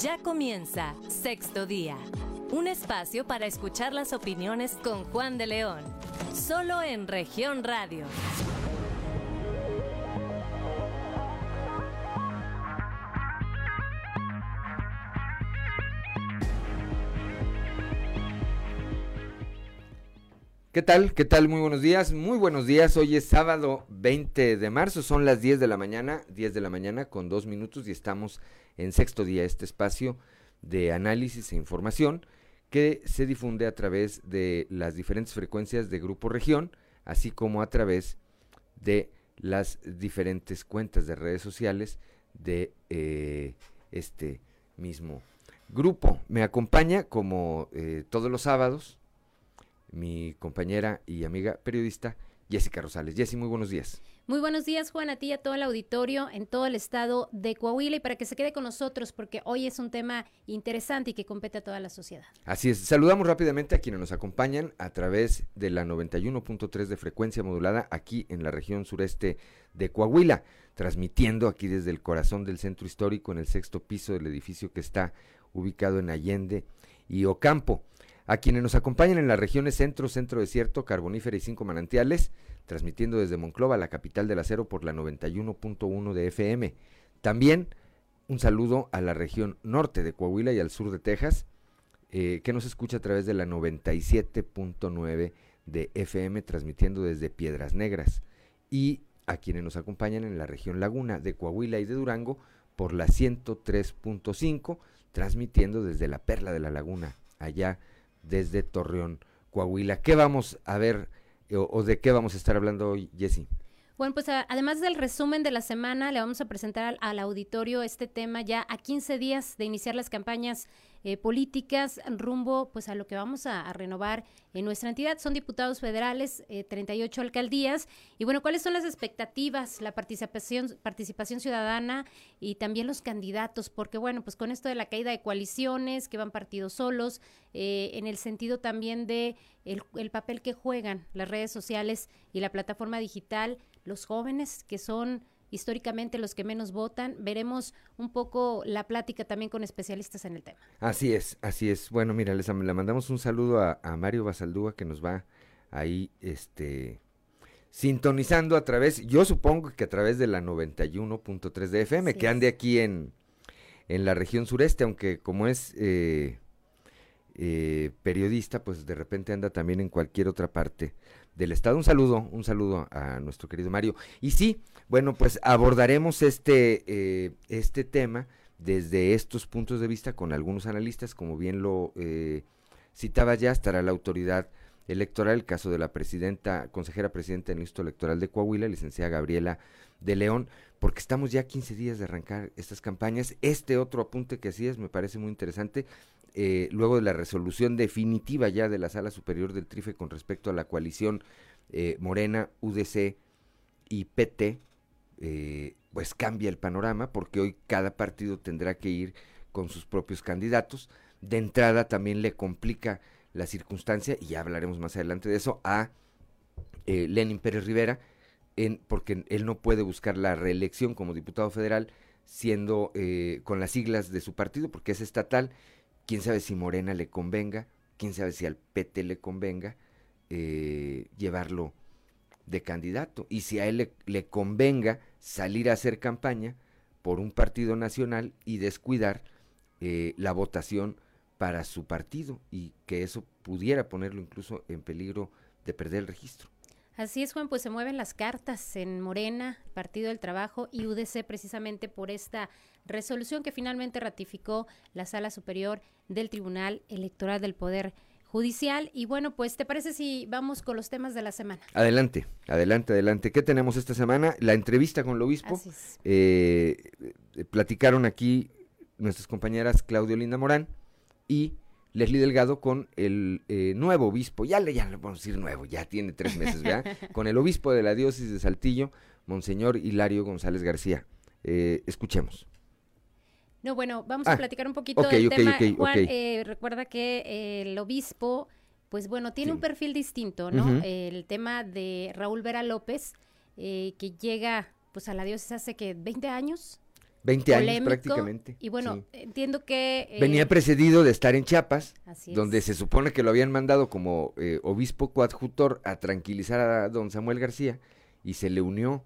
Ya comienza Sexto Día, un espacio para escuchar las opiniones con Juan de León, solo en región radio. ¿Qué tal? ¿Qué tal? Muy buenos días. Muy buenos días. Hoy es sábado 20 de marzo. Son las 10 de la mañana, 10 de la mañana con dos minutos y estamos en sexto día, este espacio de análisis e información que se difunde a través de las diferentes frecuencias de Grupo Región, así como a través de las diferentes cuentas de redes sociales de eh, este mismo grupo. Me acompaña como eh, todos los sábados mi compañera y amiga periodista Jessica Rosales. Jessy, muy buenos días. Muy buenos días, Juan, a ti y a todo el auditorio en todo el estado de Coahuila y para que se quede con nosotros porque hoy es un tema interesante y que compete a toda la sociedad. Así es, saludamos rápidamente a quienes nos acompañan a través de la 91.3 de frecuencia modulada aquí en la región sureste de Coahuila, transmitiendo aquí desde el corazón del centro histórico en el sexto piso del edificio que está ubicado en Allende y Ocampo a quienes nos acompañan en las regiones centro, centro desierto, carbonífera y cinco manantiales, transmitiendo desde Monclova, la capital del acero, por la 91.1 de FM. También un saludo a la región norte de Coahuila y al sur de Texas, eh, que nos escucha a través de la 97.9 de FM, transmitiendo desde Piedras Negras. Y a quienes nos acompañan en la región Laguna de Coahuila y de Durango por la 103.5, transmitiendo desde la Perla de la Laguna, allá desde Torreón, Coahuila. ¿Qué vamos a ver eh, o, de qué vamos a estar hablando hoy, Jessy? Bueno, pues además del resumen de la semana, le vamos a presentar al, auditorio este tema ya a 15 días de iniciar las campañas eh, políticas rumbo pues a lo que vamos a, renovar en nuestra entidad. Son diputados federales, 38 eh, alcaldías. Y bueno, ¿cuáles son las expectativas, la participación, participación ciudadana y también los candidatos? Porque bueno, pues con esto de la caída de coaliciones, que van partidos solos, eh, en el sentido también de el papel que juegan las redes sociales y la plataforma digital, los jóvenes que son históricamente los que menos votan. Veremos un poco la plática también con especialistas en el tema. Así es, así es. Bueno, mira, les le mandamos un saludo a, Mario Basaldúa que nos va ahí, este, sintonizando a través, yo supongo que a través de la 91.3 de FM, que ande aquí en, en la región sureste, aunque como es eh, eh, periodista, pues de repente anda también en cualquier otra parte del Estado. Un saludo, un saludo a nuestro querido Mario. Y sí, bueno, pues abordaremos este, eh, este tema desde estos puntos de vista con algunos analistas, como bien lo eh, citaba ya, estará la autoridad electoral, el caso de la presidenta, consejera presidenta del Instituto Electoral de Coahuila, licenciada Gabriela de León, porque estamos ya 15 días de arrancar estas campañas. Este otro apunte que así es, me parece muy interesante, eh, luego de la resolución definitiva ya de la Sala Superior del Trife con respecto a la coalición eh, Morena, UDC y PT, eh, pues cambia el panorama porque hoy cada partido tendrá que ir con sus propios candidatos. De entrada también le complica la circunstancia, y ya hablaremos más adelante de eso, a Lenin Pérez Rivera, en, porque él no puede buscar la reelección como diputado federal siendo con las siglas de su partido, porque es estatal, quién sabe si Morena le convenga, quién sabe si al PT le convenga eh, llevarlo de candidato. Y si a él le, convenga salir a hacer campaña por un partido nacional y descuidar eh, la votación para su partido y que eso pudiera ponerlo incluso en peligro de perder el registro. Así es, Juan, pues se mueven las cartas en Morena, Partido del Trabajo y UDC precisamente por esta resolución que finalmente ratificó la Sala Superior del Tribunal Electoral del Poder Judicial. Y bueno, pues, ¿te parece si vamos con los temas de la semana? Adelante, adelante, adelante. ¿Qué tenemos esta semana? La entrevista con el obispo. Eh, platicaron aquí nuestras compañeras Claudio Linda Morán y Leslie Delgado con el eh, nuevo obispo, ya le, ya le podemos decir nuevo, ya tiene tres meses, ¿verdad? con el obispo de la diócesis de Saltillo, Monseñor Hilario González García. Eh, escuchemos. No, bueno, vamos a ah, platicar un poquito del tema. Juan, eh, recuerda que el obispo, pues bueno, tiene un perfil distinto, ¿no? El tema de Raúl Vera López, que llega pues a la diócesis hace que 20 años, 20 años prácticamente. Y bueno, sí. entiendo que... eh, Venía precedido de estar en Chiapas, así es. donde se supone que lo habían mandado como eh, obispo coadjutor a tranquilizar a don Samuel García y se le unió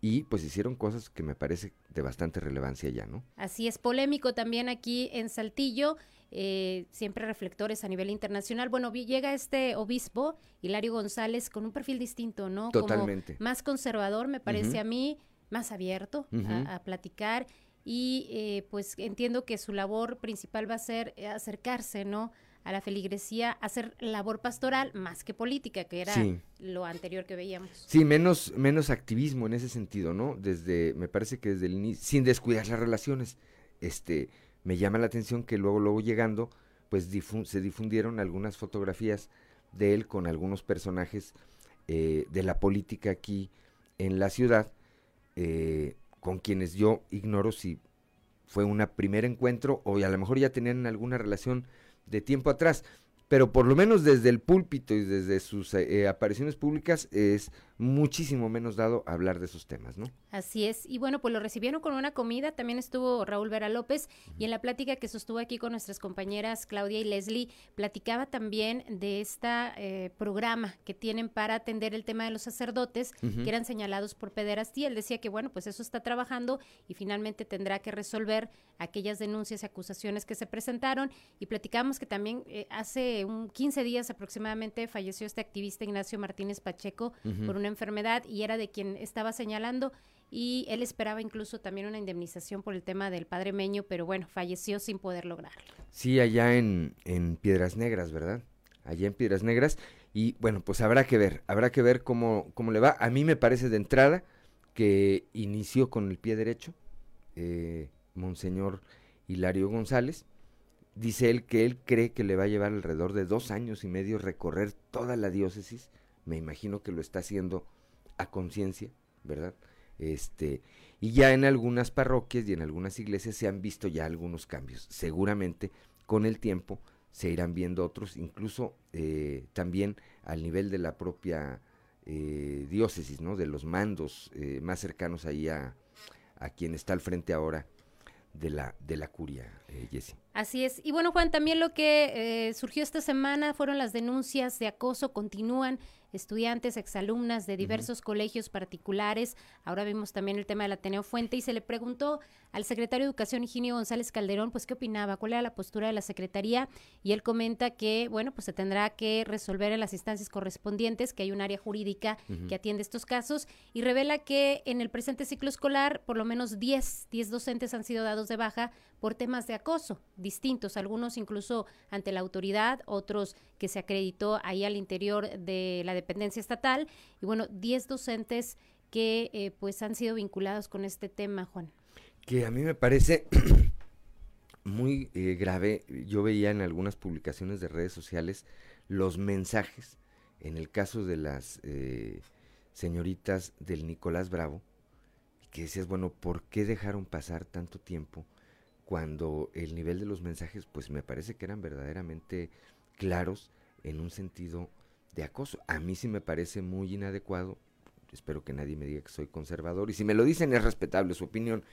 y pues hicieron cosas que me parece de bastante relevancia ya, ¿no? Así es, polémico también aquí en Saltillo, eh, siempre reflectores a nivel internacional. Bueno, llega este obispo, Hilario González, con un perfil distinto, ¿no? Totalmente. Como más conservador, me parece a mí, más abierto a- platicar y eh, pues entiendo que su labor principal va a ser eh, acercarse, ¿no? A la feligresía, hacer labor pastoral más que política, que era Sí. lo anterior que veíamos. Sí, menos, menos activismo en ese sentido, ¿no? Desde, me parece que desde el inicio, sin descuidar las relaciones, este, me llama la atención que luego, luego llegando, pues difu- se difundieron algunas fotografías de él con algunos personajes eh, de la política aquí en la ciudad, eh, con quienes yo ignoro si fue un primer encuentro o a lo mejor ya tenían alguna relación de tiempo atrás. Pero por lo menos desde el púlpito y desde sus eh, eh, apariciones públicas es muchísimo menos dado a hablar de esos temas, ¿no? Así es. Y bueno, pues lo recibieron con una comida. También estuvo Raúl Vera López y en la plática que sostuvo aquí con nuestras compañeras Claudia y Leslie, platicaba también de este programa que tienen para atender el tema de los sacerdotes que eran señalados por pederastía. Él decía que, bueno, pues eso está trabajando y finalmente tendrá que resolver aquellas denuncias y acusaciones que se presentaron. Y platicamos que también eh, hace un 15 días aproximadamente falleció este activista Ignacio Martínez Pacheco por una enfermedad y era de quien estaba señalando y él esperaba incluso también una indemnización por el tema del padre Meño, pero bueno, falleció sin poder lograrlo. Sí, allá en, en Piedras Negras, ¿verdad? Allá en Piedras Negras. Y bueno, pues habrá que ver, habrá que ver cómo, cómo le va. A mí me parece de entrada que inició con el pie derecho, eh, Monseñor Hilario González. Dice él que él cree que le va a llevar alrededor de dos años y medio recorrer toda la diócesis. Me imagino que lo está haciendo a conciencia, ¿verdad? Este, y ya en algunas parroquias y en algunas iglesias se han visto ya algunos cambios. Seguramente con el tiempo se irán viendo otros, incluso eh, también al nivel de la propia eh, diócesis, ¿no? De los mandos eh, más cercanos ahí a, a quien está al frente ahora de la, de la curia, eh, Jessy. Así es. Y bueno, Juan, también lo que eh, surgió esta semana fueron las denuncias de acoso. Continúan estudiantes, exalumnas de diversos colegios particulares. Ahora vimos también el tema del Ateneo Fuente y se le preguntó al secretario de Educación, Higinio González Calderón, pues qué opinaba, cuál era la postura de la Secretaría. Y él comenta que, bueno, pues se tendrá que resolver en las instancias correspondientes, que hay un área jurídica que atiende estos casos y revela que en el presente ciclo escolar por lo menos 10, 10 docentes han sido dados de baja por temas de acoso distintos, algunos incluso ante la autoridad, otros que se acreditó ahí al interior de la dependencia estatal y bueno, 10 docentes que eh, pues han sido vinculados con este tema, Juan. que a mí me parece muy eh, grave. Yo veía en algunas publicaciones de redes sociales los mensajes, en el caso de las eh, señoritas del Nicolás Bravo, que decías, bueno, ¿por qué dejaron pasar tanto tiempo cuando el nivel de los mensajes, pues me parece que eran verdaderamente claros en un sentido de acoso? A mí sí me parece muy inadecuado. Espero que nadie me diga que soy conservador. Y si me lo dicen es respetable su opinión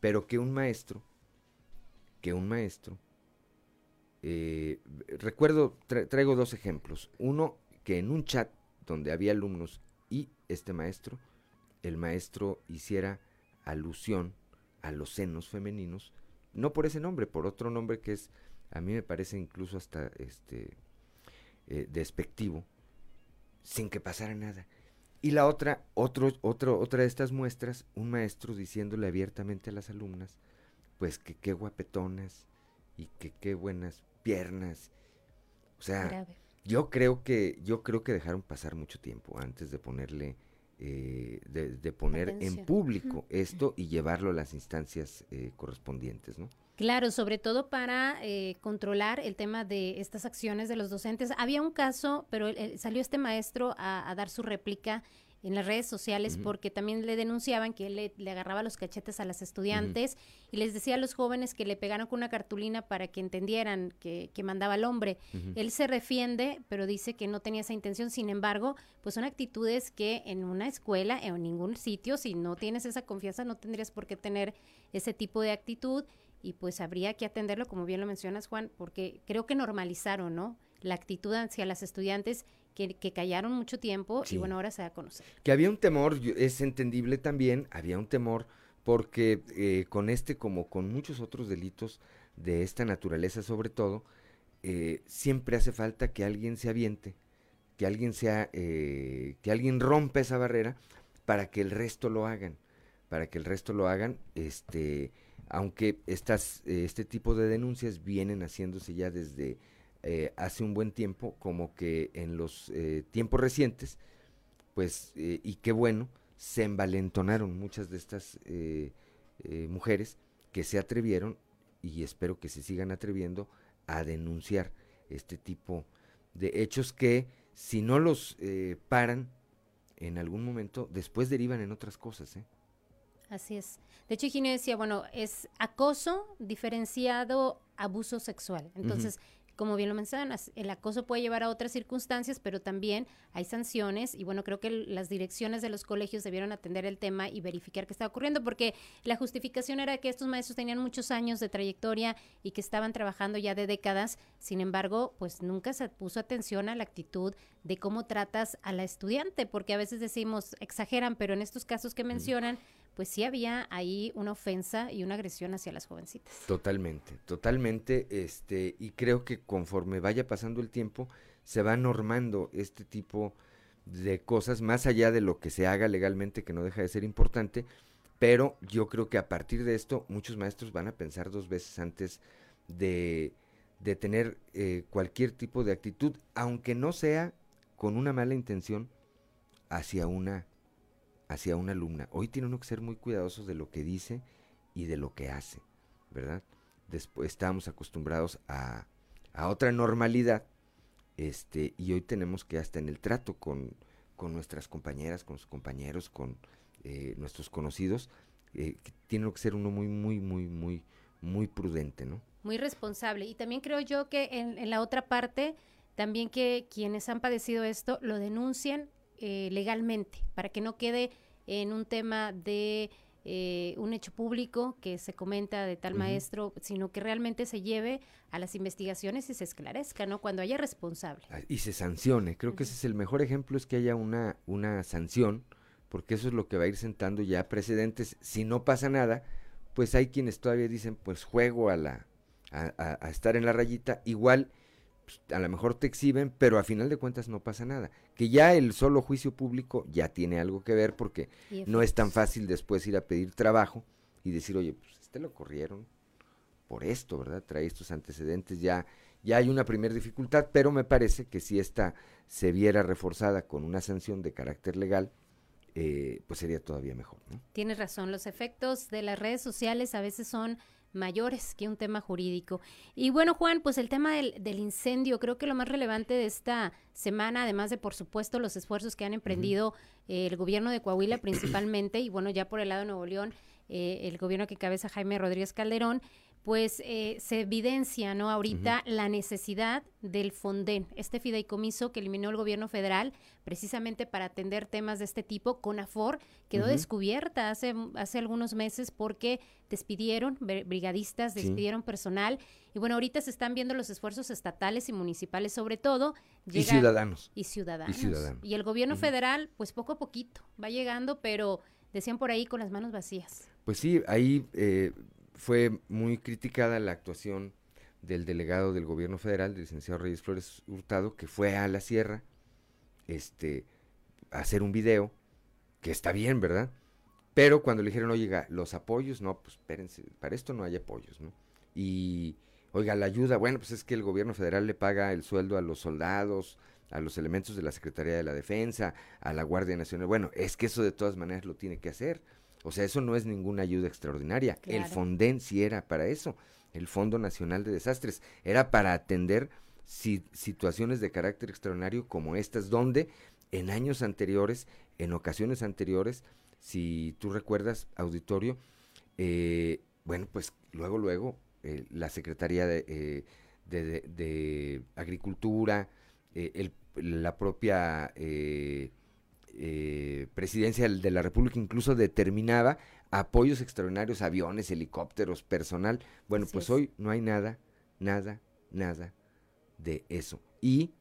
pero que un maestro, que un maestro, eh, recuerdo, tra- traigo dos ejemplos. Uno, que en un chat donde había alumnos y este maestro, el maestro hiciera alusión a los senos femeninos, no por ese nombre, por otro nombre que es, a mí me parece incluso hasta este eh, despectivo, sin que pasara nada. Y la otra, otro, otro, otra de estas muestras, un maestro diciéndole abiertamente a las alumnas, pues que qué guapetonas y que qué buenas piernas. O sea, Grave. yo creo que, yo creo que dejaron pasar mucho tiempo antes de ponerle, eh, de, de poner en público esto y llevarlo a las instancias eh, correspondientes, ¿no? Claro, sobre todo para eh, controlar el tema de estas acciones de los docentes. Había un caso, pero eh, salió este maestro a, a dar su réplica en las redes sociales porque también le denunciaban que él le, agarraba los cachetes a las estudiantes y les decía a los jóvenes que le pegaran con una cartulina para que entendieran que, que mandaba al hombre. Él se refiende, pero dice que no tenía esa intención. Sin embargo, pues son actitudes que en una escuela, en ningún sitio, si no tienes esa confianza, no tendrías por qué tener ese tipo de actitud y pues habría que atenderlo, como bien lo mencionas, Juan, porque creo que normalizaron, ¿no? La actitud hacia las estudiantes que, callaron mucho tiempo y bueno, ahora se da a conocer. Que había un temor, es entendible también, había un temor porque eh, con este, como con muchos otros delitos de esta naturaleza sobre todo, eh, siempre hace falta que alguien se aviente, que alguien sea, eh, que alguien rompa esa barrera para que el resto lo hagan, para que el resto lo hagan, este, aunque estas, este tipo de denuncias vienen haciéndose ya desde eh, hace un buen tiempo, como que en los eh, tiempos recientes, pues, eh, y qué bueno, se envalentonaron muchas de estas mujeres que se atrevieron, y espero que se sigan atreviendo, a denunciar este tipo de hechos que, si no los paran en algún momento, después derivan en otras cosas. Así es. De hecho, Higinio decía, bueno, es acoso diferenciado abuso sexual. Entonces, como bien lo mencionas, el acoso puede llevar a otras circunstancias, pero también hay sanciones y bueno, creo que las direcciones de los colegios debieron atender el tema y verificar qué está ocurriendo, porque la justificación era que estos maestros tenían muchos años de trayectoria y que estaban trabajando ya de décadas, sin embargo, pues nunca se puso atención a la actitud de cómo tratas a la estudiante, porque a veces decimos, exageran, pero en estos casos que mencionan, pues sí había ahí una ofensa y una agresión hacia las jovencitas. Totalmente, totalmente, este, y creo que conforme vaya pasando el tiempo, se va normando este tipo de cosas, más allá de lo que se haga legalmente, que no deja de ser importante, pero yo creo que a partir de esto muchos maestros van a pensar dos veces antes de, de tener eh, cualquier tipo de actitud, aunque no sea con una mala intención hacia una hacia una alumna. Hoy tiene uno que ser muy cuidadosos de lo que dice y de lo que hace, ¿verdad? Después estábamos acostumbrados a, a otra normalidad, este, y hoy tenemos que hasta en el trato con, con nuestras compañeras, con sus compañeros, con eh, nuestros conocidos, eh, tiene que ser uno muy, muy, muy, muy, muy prudente, ¿no? Muy responsable. Y también creo yo que en, en la otra parte, también que quienes han padecido esto lo denuncien eh, legalmente, para que no quede en un tema de eh, un hecho público que se comenta de tal maestro, sino que realmente se lleve a las investigaciones y se esclarezca, ¿no? Cuando haya responsable. Y se sancione. Creo que ese es el mejor ejemplo, es que haya una, una sanción, porque eso es lo que va a ir sentando ya precedentes. Si no pasa nada, pues hay quienes todavía dicen, pues juego a la a, a estar en la rayita, igual pues, a lo mejor te exhiben, pero a final de cuentas no pasa nada. Que ya el solo juicio público ya tiene algo que ver porque no es tan fácil después ir a pedir trabajo y decir, oye, pues este lo corrieron por esto, ¿verdad? Trae estos antecedentes, ya, ya hay una primera dificultad, pero me parece que si esta se viera reforzada con una sanción de carácter legal, eh, pues sería todavía mejor. ¿no? Tienes razón, los efectos de las redes sociales a veces son mayores que un tema jurídico. Y bueno, Juan, pues el tema del, del, incendio, creo que lo más relevante de esta semana, además de, por supuesto, los esfuerzos que han emprendido eh, el gobierno de Coahuila principalmente, y bueno, ya por el lado de Nuevo León, eh, el gobierno que cabeza Jaime Rodríguez Calderón, pues eh, se evidencia, ¿no? Ahorita la necesidad del Fonden, este fideicomiso que eliminó el gobierno federal precisamente para atender temas de este tipo. CONAFOR quedó descubierta hace, hace algunos meses porque despidieron brigadistas, despidieron personal y bueno, ahorita se están viendo los esfuerzos estatales y municipales sobre todo. y ciudadanos. Y ciudadanos. Y, el gobierno federal, pues poco a poquito va llegando, pero decían por ahí con las manos vacías. Pues sí, ahí... Eh, fue muy criticada la actuación del delegado del gobierno federal, del licenciado Reyes Flores Hurtado, que fue a la sierra este, a hacer un video, que está bien, ¿verdad? Pero cuando le dijeron, oiga, los apoyos, no, pues espérense, para esto no hay apoyos, ¿no? Y, oiga, la ayuda, bueno, pues es que el gobierno federal le paga el sueldo a los soldados, a los elementos de la Secretaría de la Defensa, a la Guardia Nacional. Bueno, es que eso de todas maneras lo tiene que hacer. O sea, eso no es ninguna ayuda extraordinaria. El Fonden sí era para eso. El Fondo Nacional de Desastres era para atender situaciones de carácter extraordinario como estas, donde en años anteriores en ocasiones anteriores, si tú recuerdas, auditorio, eh, bueno, pues luego, luego, eh, la Secretaría de, de, Agricultura, el, la propia presidencia de la República incluso determinaba apoyos extraordinarios, aviones, helicópteros, personal. Bueno, pues hoy no hay nada, nada, nada de eso. Y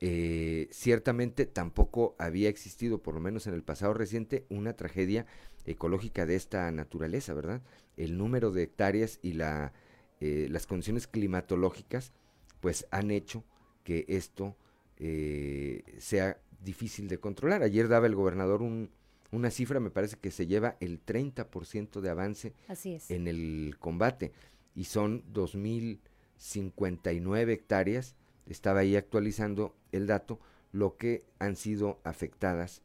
eh, ciertamente tampoco había existido, por lo menos en el pasado reciente, una tragedia ecológica de esta naturaleza, ¿verdad? El número de hectáreas y la, eh, las condiciones climatológicas, pues han hecho que esto eh, sea difícil de controlar. Ayer daba el gobernador un, una cifra, me parece que se lleva el 30% de avance en el combate y son 2.059 hectáreas, estaba ahí actualizando el dato, lo que han sido afectadas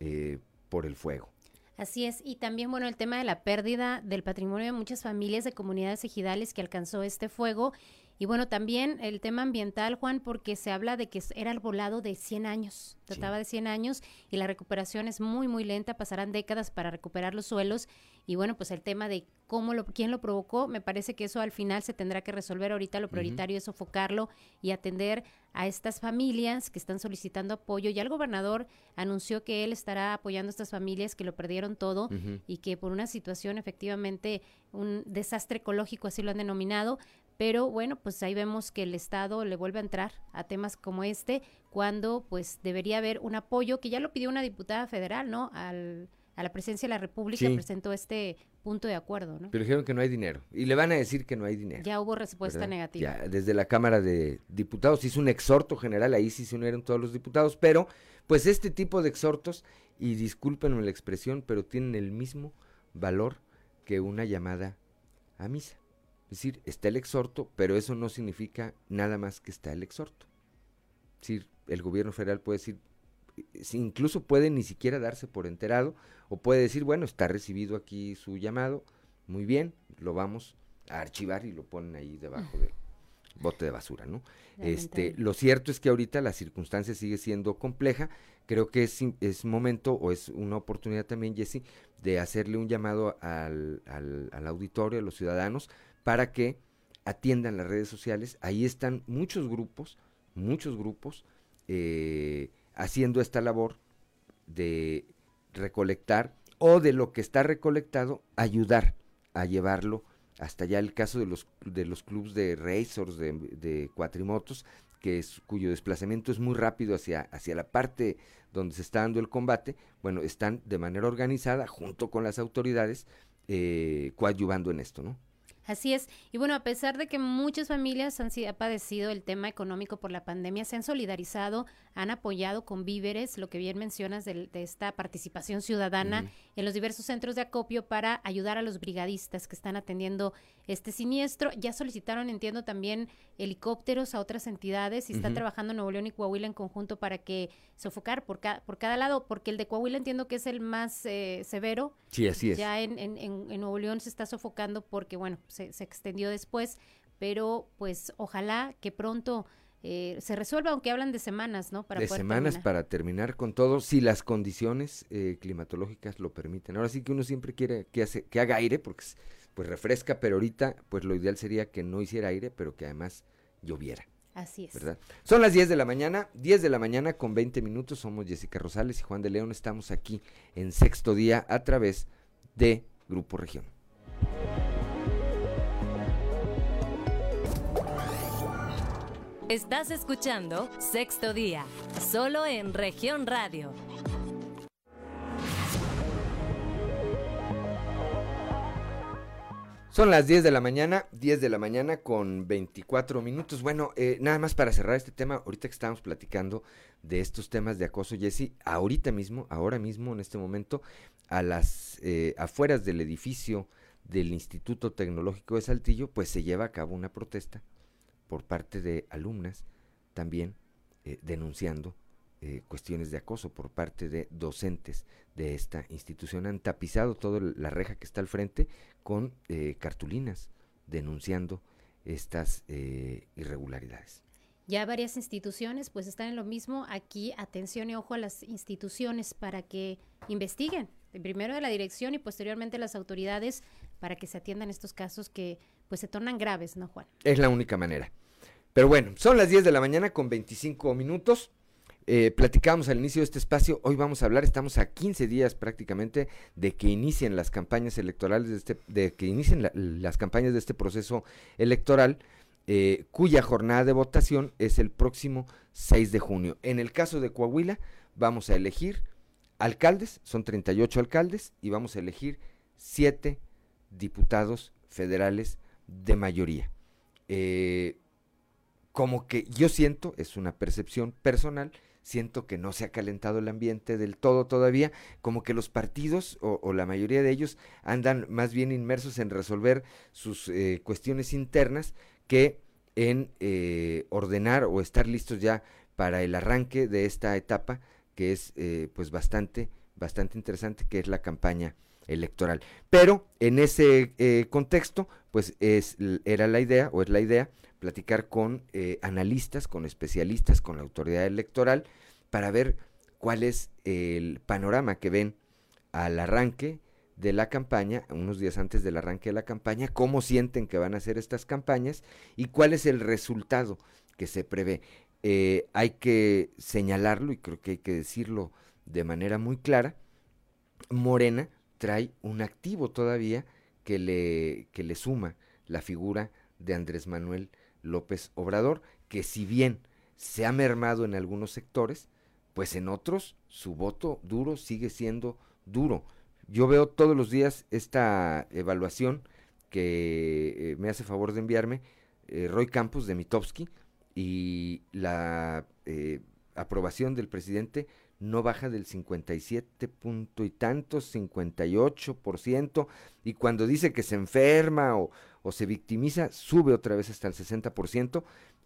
eh, por el fuego. Así es, y también, bueno, el tema de la pérdida del patrimonio de muchas familias de comunidades ejidales que alcanzó este fuego y bueno, también el tema ambiental, Juan, porque se habla de que era arbolado de 100 años, trataba de 100 años y la recuperación es muy, muy lenta, pasarán décadas para recuperar los suelos. Y bueno, pues el tema de cómo lo, quién lo provocó, me parece que eso al final se tendrá que resolver. Ahorita lo prioritario es sofocarlo y atender a estas familias que están solicitando apoyo. Ya el gobernador anunció que él estará apoyando a estas familias que lo perdieron todo y que por una situación efectivamente un desastre ecológico, así lo han denominado, pero bueno, pues ahí vemos que el Estado le vuelve a entrar a temas como este, cuando pues debería haber un apoyo, que ya lo pidió una diputada federal, ¿no? Al, a la presidencia de la República presentó este punto de acuerdo, ¿no? Pero dijeron que no hay dinero. Y le van a decir que no hay dinero. Ya hubo respuesta negativa. Ya, desde la Cámara de Diputados hizo un exhorto general, ahí sí se unieron todos los diputados, pero pues este tipo de exhortos, y discúlpenme la expresión, pero tienen el mismo valor que una llamada a misa. Es decir, está el exhorto, pero eso no significa nada más que está el exhorto. Es decir, el gobierno federal puede decir, incluso puede ni siquiera darse por enterado, o puede decir, bueno, está recibido aquí su llamado, muy bien, lo vamos a archivar y lo ponen ahí debajo del bote de basura, ¿no? Este, lo cierto es que ahorita la circunstancia sigue siendo compleja, creo que es, es momento o es una oportunidad también, Jesse, de hacerle un llamado al, al, al auditorio, a los ciudadanos, para que atiendan las redes sociales. Ahí están muchos grupos, muchos grupos eh, haciendo esta labor de recolectar o de lo que está recolectado, ayudar a llevarlo hasta allá. El caso de los, de los clubes de racers, de, cuatrimotos, que es, cuyo desplazamiento es muy rápido hacia, hacia la parte donde se está dando el combate, bueno, están de manera organizada, junto con las autoridades, eh, coadyuvando en esto, ¿no? Así es. Y bueno, a pesar de que muchas familias han, sido, padecido el tema económico por la pandemia, se han solidarizado, han apoyado con víveres, lo que bien mencionas de, esta participación ciudadana en los diversos centros de acopio para ayudar a los brigadistas que están atendiendo este siniestro. Ya solicitaron, entiendo, también helicópteros a otras entidades y está trabajando Nuevo León y Coahuila en conjunto para que sofocar por, por cada lado, porque el de Coahuila entiendo que es el más eh, severo. Sí, así es. Ya en, en, en Nuevo León se está sofocando porque, bueno, se, extendió después, pero pues ojalá que pronto eh, se resuelva, aunque hablan de semanas, ¿no? Para de semanas para terminar con todo, si las condiciones eh, climatológicas lo permiten. Ahora sí que uno siempre quiere que, hace, que haga aire, porque pues refresca, pero ahorita pues lo ideal sería que no hiciera aire, pero que además lloviera. Así es. ¿verdad? Son las 10 de la mañana, 10 de la mañana con 20 minutos. Somos Jessica Rosales y Juan de León. Estamos aquí en sexto día a través de Grupo Región. Estás escuchando Sexto Día, solo en región radio. Son las 10 de la mañana, 10 de la mañana con 24 minutos. Bueno, eh, nada más para cerrar este tema, ahorita que estamos platicando de estos temas de acoso, Jesse, ahorita mismo, ahora mismo, en este momento, a las eh, afueras del edificio del Instituto Tecnológico de Saltillo, pues se lleva a cabo una protesta por parte de alumnas también eh, denunciando eh, cuestiones de acoso por parte de docentes de esta institución. Han tapizado toda la reja que está al frente con eh, cartulinas denunciando estas irregularidades. ya varias instituciones pues están en lo mismo. Aquí atención y ojo a las instituciones para que investiguen, primero de la dirección y posteriormente las autoridades para que se atiendan estos casos que pues se tornan graves, ¿no, Juan? Es la única manera. Pero bueno, son las 10 de la mañana con 25 minutos. Eh, platicábamos al inicio de este espacio, hoy vamos a hablar, estamos a 15 días prácticamente de que inicien las campañas electorales, de, este, que inicien las campañas de este proceso electoral, eh, cuya jornada de votación es el próximo 6 de junio. En el caso de Coahuila, vamos a elegir alcaldes, son 38 alcaldes, y vamos a elegir 7 diputados federales de mayoría. Eh, como que yo siento, es una percepción personal, siento que no se ha calentado el ambiente del todo todavía, como que los partidos o, la mayoría de ellos andan más bien inmersos en resolver sus eh, cuestiones internas que en eh, ordenar o estar listos ya para el arranque de esta etapa que es pues bastante, bastante interesante, que es la campaña electoral. Pero en ese contexto, pues es, era la idea, o es la idea, platicar con eh, analistas, con especialistas, con la autoridad electoral, para ver cuál es el panorama que ven al arranque de la campaña, unos días antes del arranque de la campaña, cómo sienten que van a ser estas campañas y cuál es el resultado que se prevé. Eh, hay que señalarlo y creo que hay que decirlo de manera muy clara, Morena trae un activo todavía que le, que le suma la figura de Andrés Manuel López Obrador, que si bien se ha mermado en algunos sectores, pues en otros su voto duro sigue siendo duro. Yo veo todos los días esta evaluación que eh, me hace favor de enviarme eh, Roy Campos de Mitowski y la eh, aprobación del presidente no baja del 57 punto y tantos, 58%, y cuando dice que se enferma o, se victimiza, sube otra vez hasta el 60%,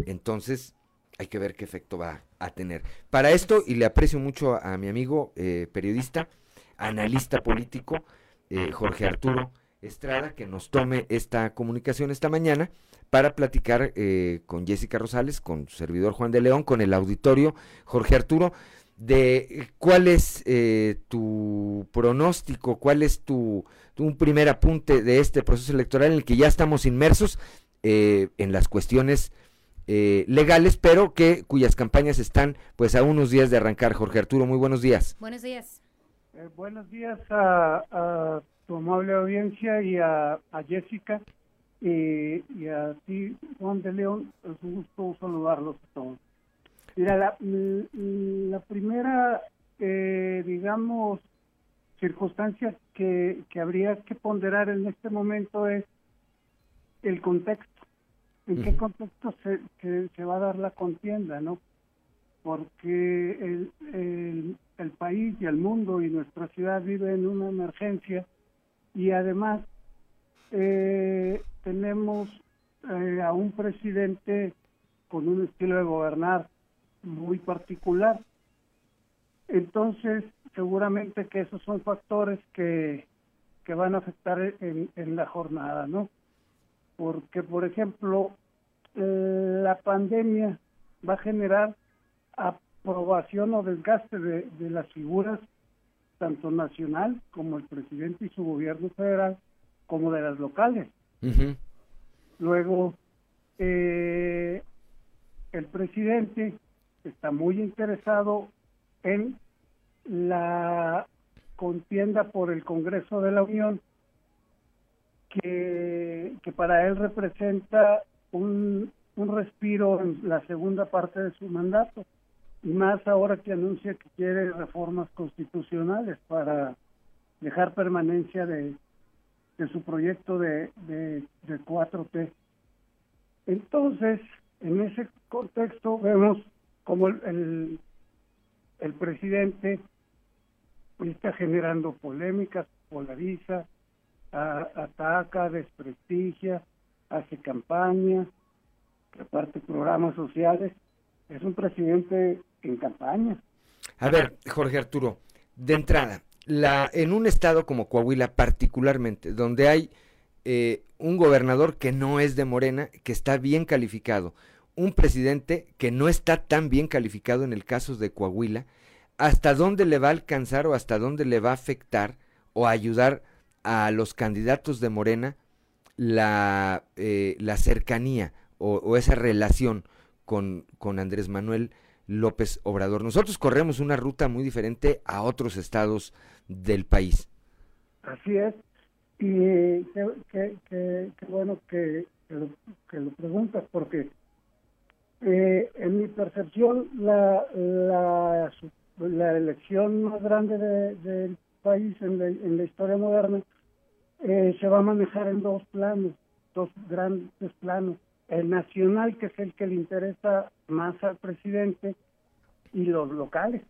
entonces hay que ver qué efecto va a tener. Para esto, y le aprecio mucho a, mi amigo eh, periodista, analista político, eh, Jorge Arturo Estrada, que nos tome esta comunicación esta mañana para platicar eh, con Jessica Rosales, con su servidor Juan de León, con el auditorio. Jorge Arturo, de cuál es tu pronóstico, cuál es tu, un primer apunte de este proceso electoral en el que ya estamos inmersos eh, en las cuestiones eh, legales, pero que cuyas campañas están pues a unos días de arrancar. Jorge Arturo, muy buenos días. Buenos días. Eh, buenos días a, tu amable audiencia y a, Jessica y, a ti, Juan de León. Es un gusto saludarlos a todos. Mira, la, la primera, digamos, circunstancia que, habría que ponderar en este momento es el contexto. ¿En qué contexto se, se va a dar la contienda, no? Porque el, el, país y el mundo y nuestra ciudad vive en una emergencia y además eh, tenemos eh, a un presidente con un estilo de gobernar muy particular. Entonces, seguramente que esos son factores que, que van a afectar en, en la jornada, ¿no? Porque, por ejemplo, la pandemia va a generar aprobación o desgaste de, de las figuras tanto nacional como el presidente y su gobierno federal como de las locales. Luego, eh, el presidente está muy interesado en la contienda por el Congreso de la Unión, que, que para él representa un, un respiro en la segunda parte de su mandato, y más ahora que anuncia que quiere reformas constitucionales para dejar permanencia de, de su proyecto de, de, de 4T. Entonces, en ese contexto vemos como el, el presidente está generando polémicas, polariza, ataca, desprestigia, hace campaña, reparte programas sociales. Es un presidente en campaña. A ver, Jorge Arturo, de entrada, la, en un estado como Coahuila particularmente, donde hay eh, un gobernador que no es de Morena, que está bien calificado, un presidente que no está tan bien calificado en el caso de Coahuila, hasta dónde le va a alcanzar o hasta dónde le va a afectar o ayudar a los candidatos de Morena la, eh, la cercanía o, esa relación con, con Andrés Manuel López Obrador. Nosotros corremos una ruta muy diferente a otros estados del país. Así es, y qué, bueno que, lo, que, lo, preguntas, porque eh, en mi percepción la, la, la elección más grande del país en la, en la historia moderna eh, se va a manejar en dos planos, dos grandes planos. El nacional, que es el que le interesa más al presidente, y los locales,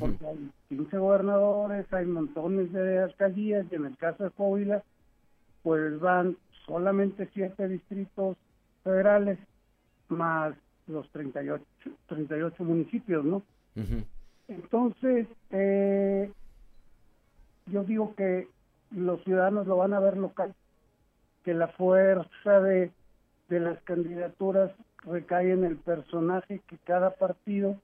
porque hay 15 gobernadores, hay montones de alcaldías, y en el caso de Coahuila, pues van solamente siete distritos federales, más los 38, 38 municipios, ¿no? Entonces, eh, yo digo que los ciudadanos lo van a ver local, que la fuerza de, de las candidaturas recae en el personaje que cada partido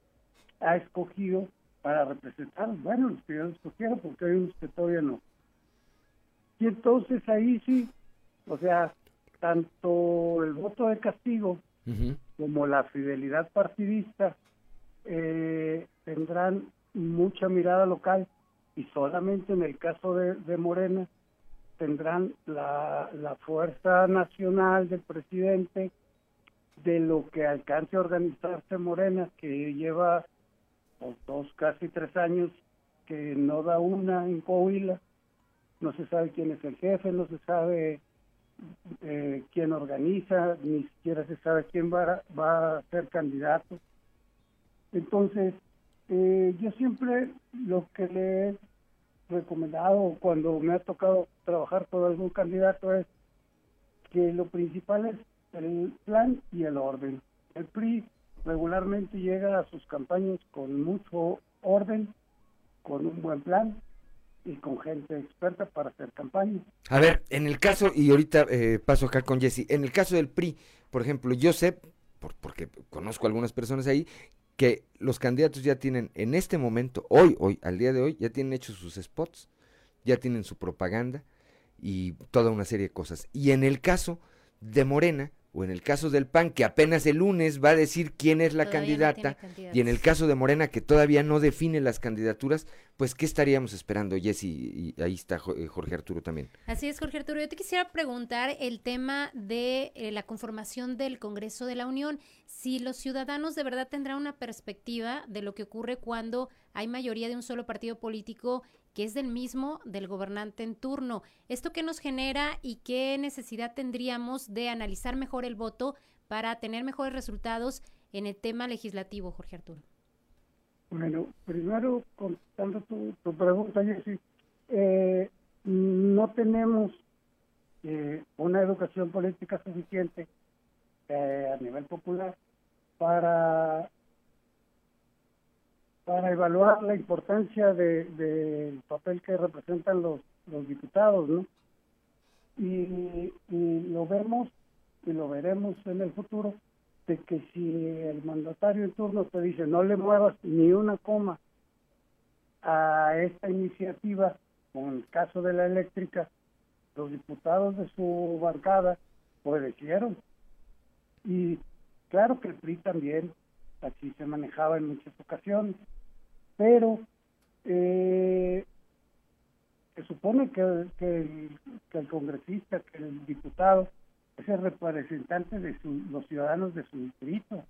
ha escogido para representar, bueno, los que ya escogieron, porque hay unos que todavía no. Y entonces ahí sí, o sea, tanto el voto de castigo como la fidelidad partidista eh, tendrán mucha mirada local y solamente en el caso de, Morena tendrán la, fuerza nacional del presidente de lo que alcance a organizarse Morena, que lleva dos, casi tres años que no da una en Coahuila, no se sabe quién es el jefe, no se sabe eh, quién organiza, ni siquiera se sabe quién va, a ser candidato. Entonces, eh, yo siempre lo que le he recomendado cuando me ha tocado trabajar con algún candidato es que lo principal es el plan y el orden. El PRI regularmente llega a sus campañas con mucho orden, con un buen plan y con gente experta para hacer campaña. A ver, en el caso, y ahorita eh, paso acá con Jesse, en el caso del PRI, por ejemplo, yo sé, por, porque conozco algunas personas ahí, que los candidatos ya tienen en este momento, hoy, hoy, al día de hoy, ya tienen hechos sus spots, ya tienen su propaganda y toda una serie de cosas. Y en el caso de Morena, o en el caso del PAN, que apenas el lunes va a decir quién es la candidata, y en el caso de Morena, que todavía no define las candidaturas, pues ¿qué estaríamos esperando, Jessy? Y ahí está eh, Jorge Arturo también. Así es, Jorge Arturo. Yo te quisiera preguntar el tema de eh, la conformación del Congreso de la Unión. Si los ciudadanos de verdad tendrán una perspectiva de lo que ocurre cuando hay mayoría de un solo partido político que es del mismo del gobernante en turno. ¿Esto qué nos genera y qué necesidad tendríamos de analizar mejor el voto para tener mejores resultados en el tema legislativo, Jorge Arturo? Bueno, primero, contestando tu, pregunta, Jessy, eh, no tenemos eh, una educación política suficiente eh, a nivel popular para para evaluar la importancia del de, papel que representan los, los diputados, ¿no? Y, lo vemos y lo veremos en el futuro, de que si el mandatario en turno te dice no le muevas ni una coma a esta iniciativa, con el caso de la eléctrica, los diputados de su bancada obedecieron. Y claro que el PRI también, así se manejaba en muchas ocasiones pero eh, se supone que, que, el, congresista, que el diputado es el representante de los ciudadanos de su distrito.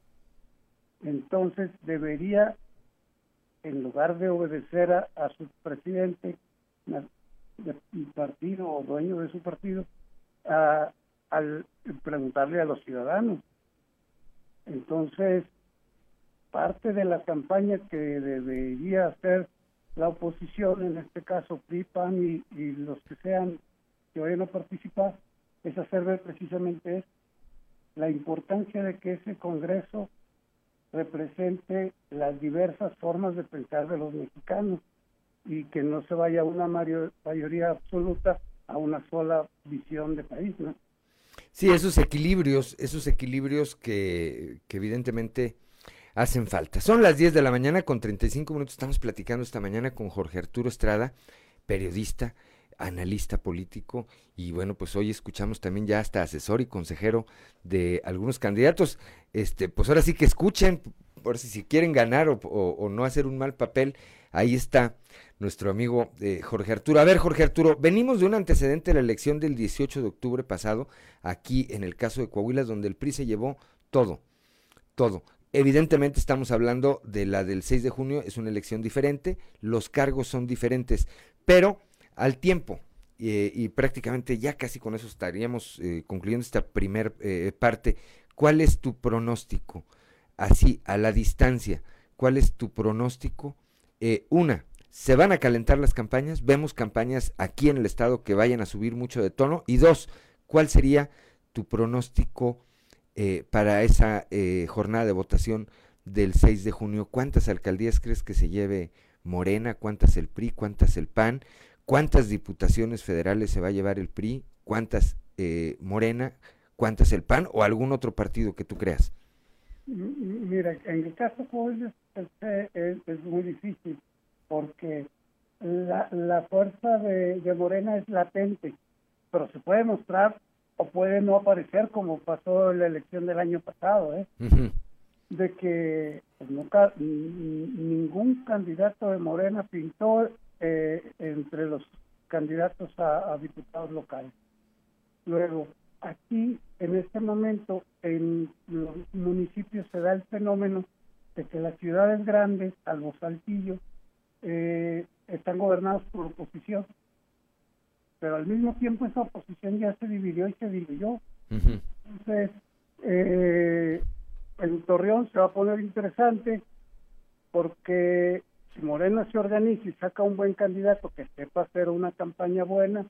Entonces debería, en lugar de obedecer a, su presidente de partido o dueño de su partido, a, al preguntarle a los ciudadanos. Entonces, parte de la campaña que debería hacer la oposición, en este caso PRI, PAN y, los que sean que vayan a participar, es hacer ver precisamente la importancia de que ese Congreso represente las diversas formas de pensar de los mexicanos y que no se vaya una mayoría absoluta a una sola visión de país. Sí, esos equilibrios, esos equilibrios que evidentemente hacen falta. Son las 10 de la mañana con 35 minutos. Estamos platicando esta mañana con Jorge Arturo Estrada, periodista, analista político y bueno, pues hoy escuchamos también ya hasta asesor y consejero de algunos candidatos. Este, pues ahora sí que escuchen, por si, quieren ganar o, no hacer un mal papel, ahí está nuestro amigo eh, Jorge Arturo. A ver, Jorge Arturo, venimos de un antecedente de la elección del 18 de octubre pasado, aquí en el caso de Coahuila, donde el PRI se llevó todo, todo. Evidentemente estamos hablando de la del 6 de junio, es una elección diferente, los cargos son diferentes, pero al tiempo, eh, y prácticamente ya casi con eso estaríamos eh, concluyendo esta primera eh, parte, ¿cuál es tu pronóstico? Así, a la distancia, ¿cuál es tu pronóstico? una, ¿se van a calentar las campañas? Vemos campañas aquí en el estado que vayan a subir mucho de tono. Y dos, ¿cuál sería tu pronóstico? Eh, para esa eh, jornada de votación del 6 de junio? ¿Cuántas alcaldías crees que se lleve Morena? ¿Cuántas el PRI? ¿Cuántas el PAN? ¿Cuántas diputaciones federales se va a llevar el PRI? ¿Cuántas eh, Morena? ¿Cuántas el PAN o algún otro partido que tú creas? Mira, en el caso de es, es muy difícil porque la, fuerza de Morena es latente, pero se puede mostrar o puede no aparecer como pasó en la elección del año pasado, ¿eh? de que pues, nunca ningún candidato de Morena pintó eh, entre los candidatos a, diputados locales. Luego, aquí en este momento en los municipios se da el fenómeno de que las ciudades grandes, salvo Saltillo, eh, están gobernados por oposición pero al mismo tiempo esa oposición ya se dividió y se dividió. Entonces, eh, en Torreón se va a poner interesante porque si Morena se organiza y saca un buen candidato que sepa hacer una campaña buena,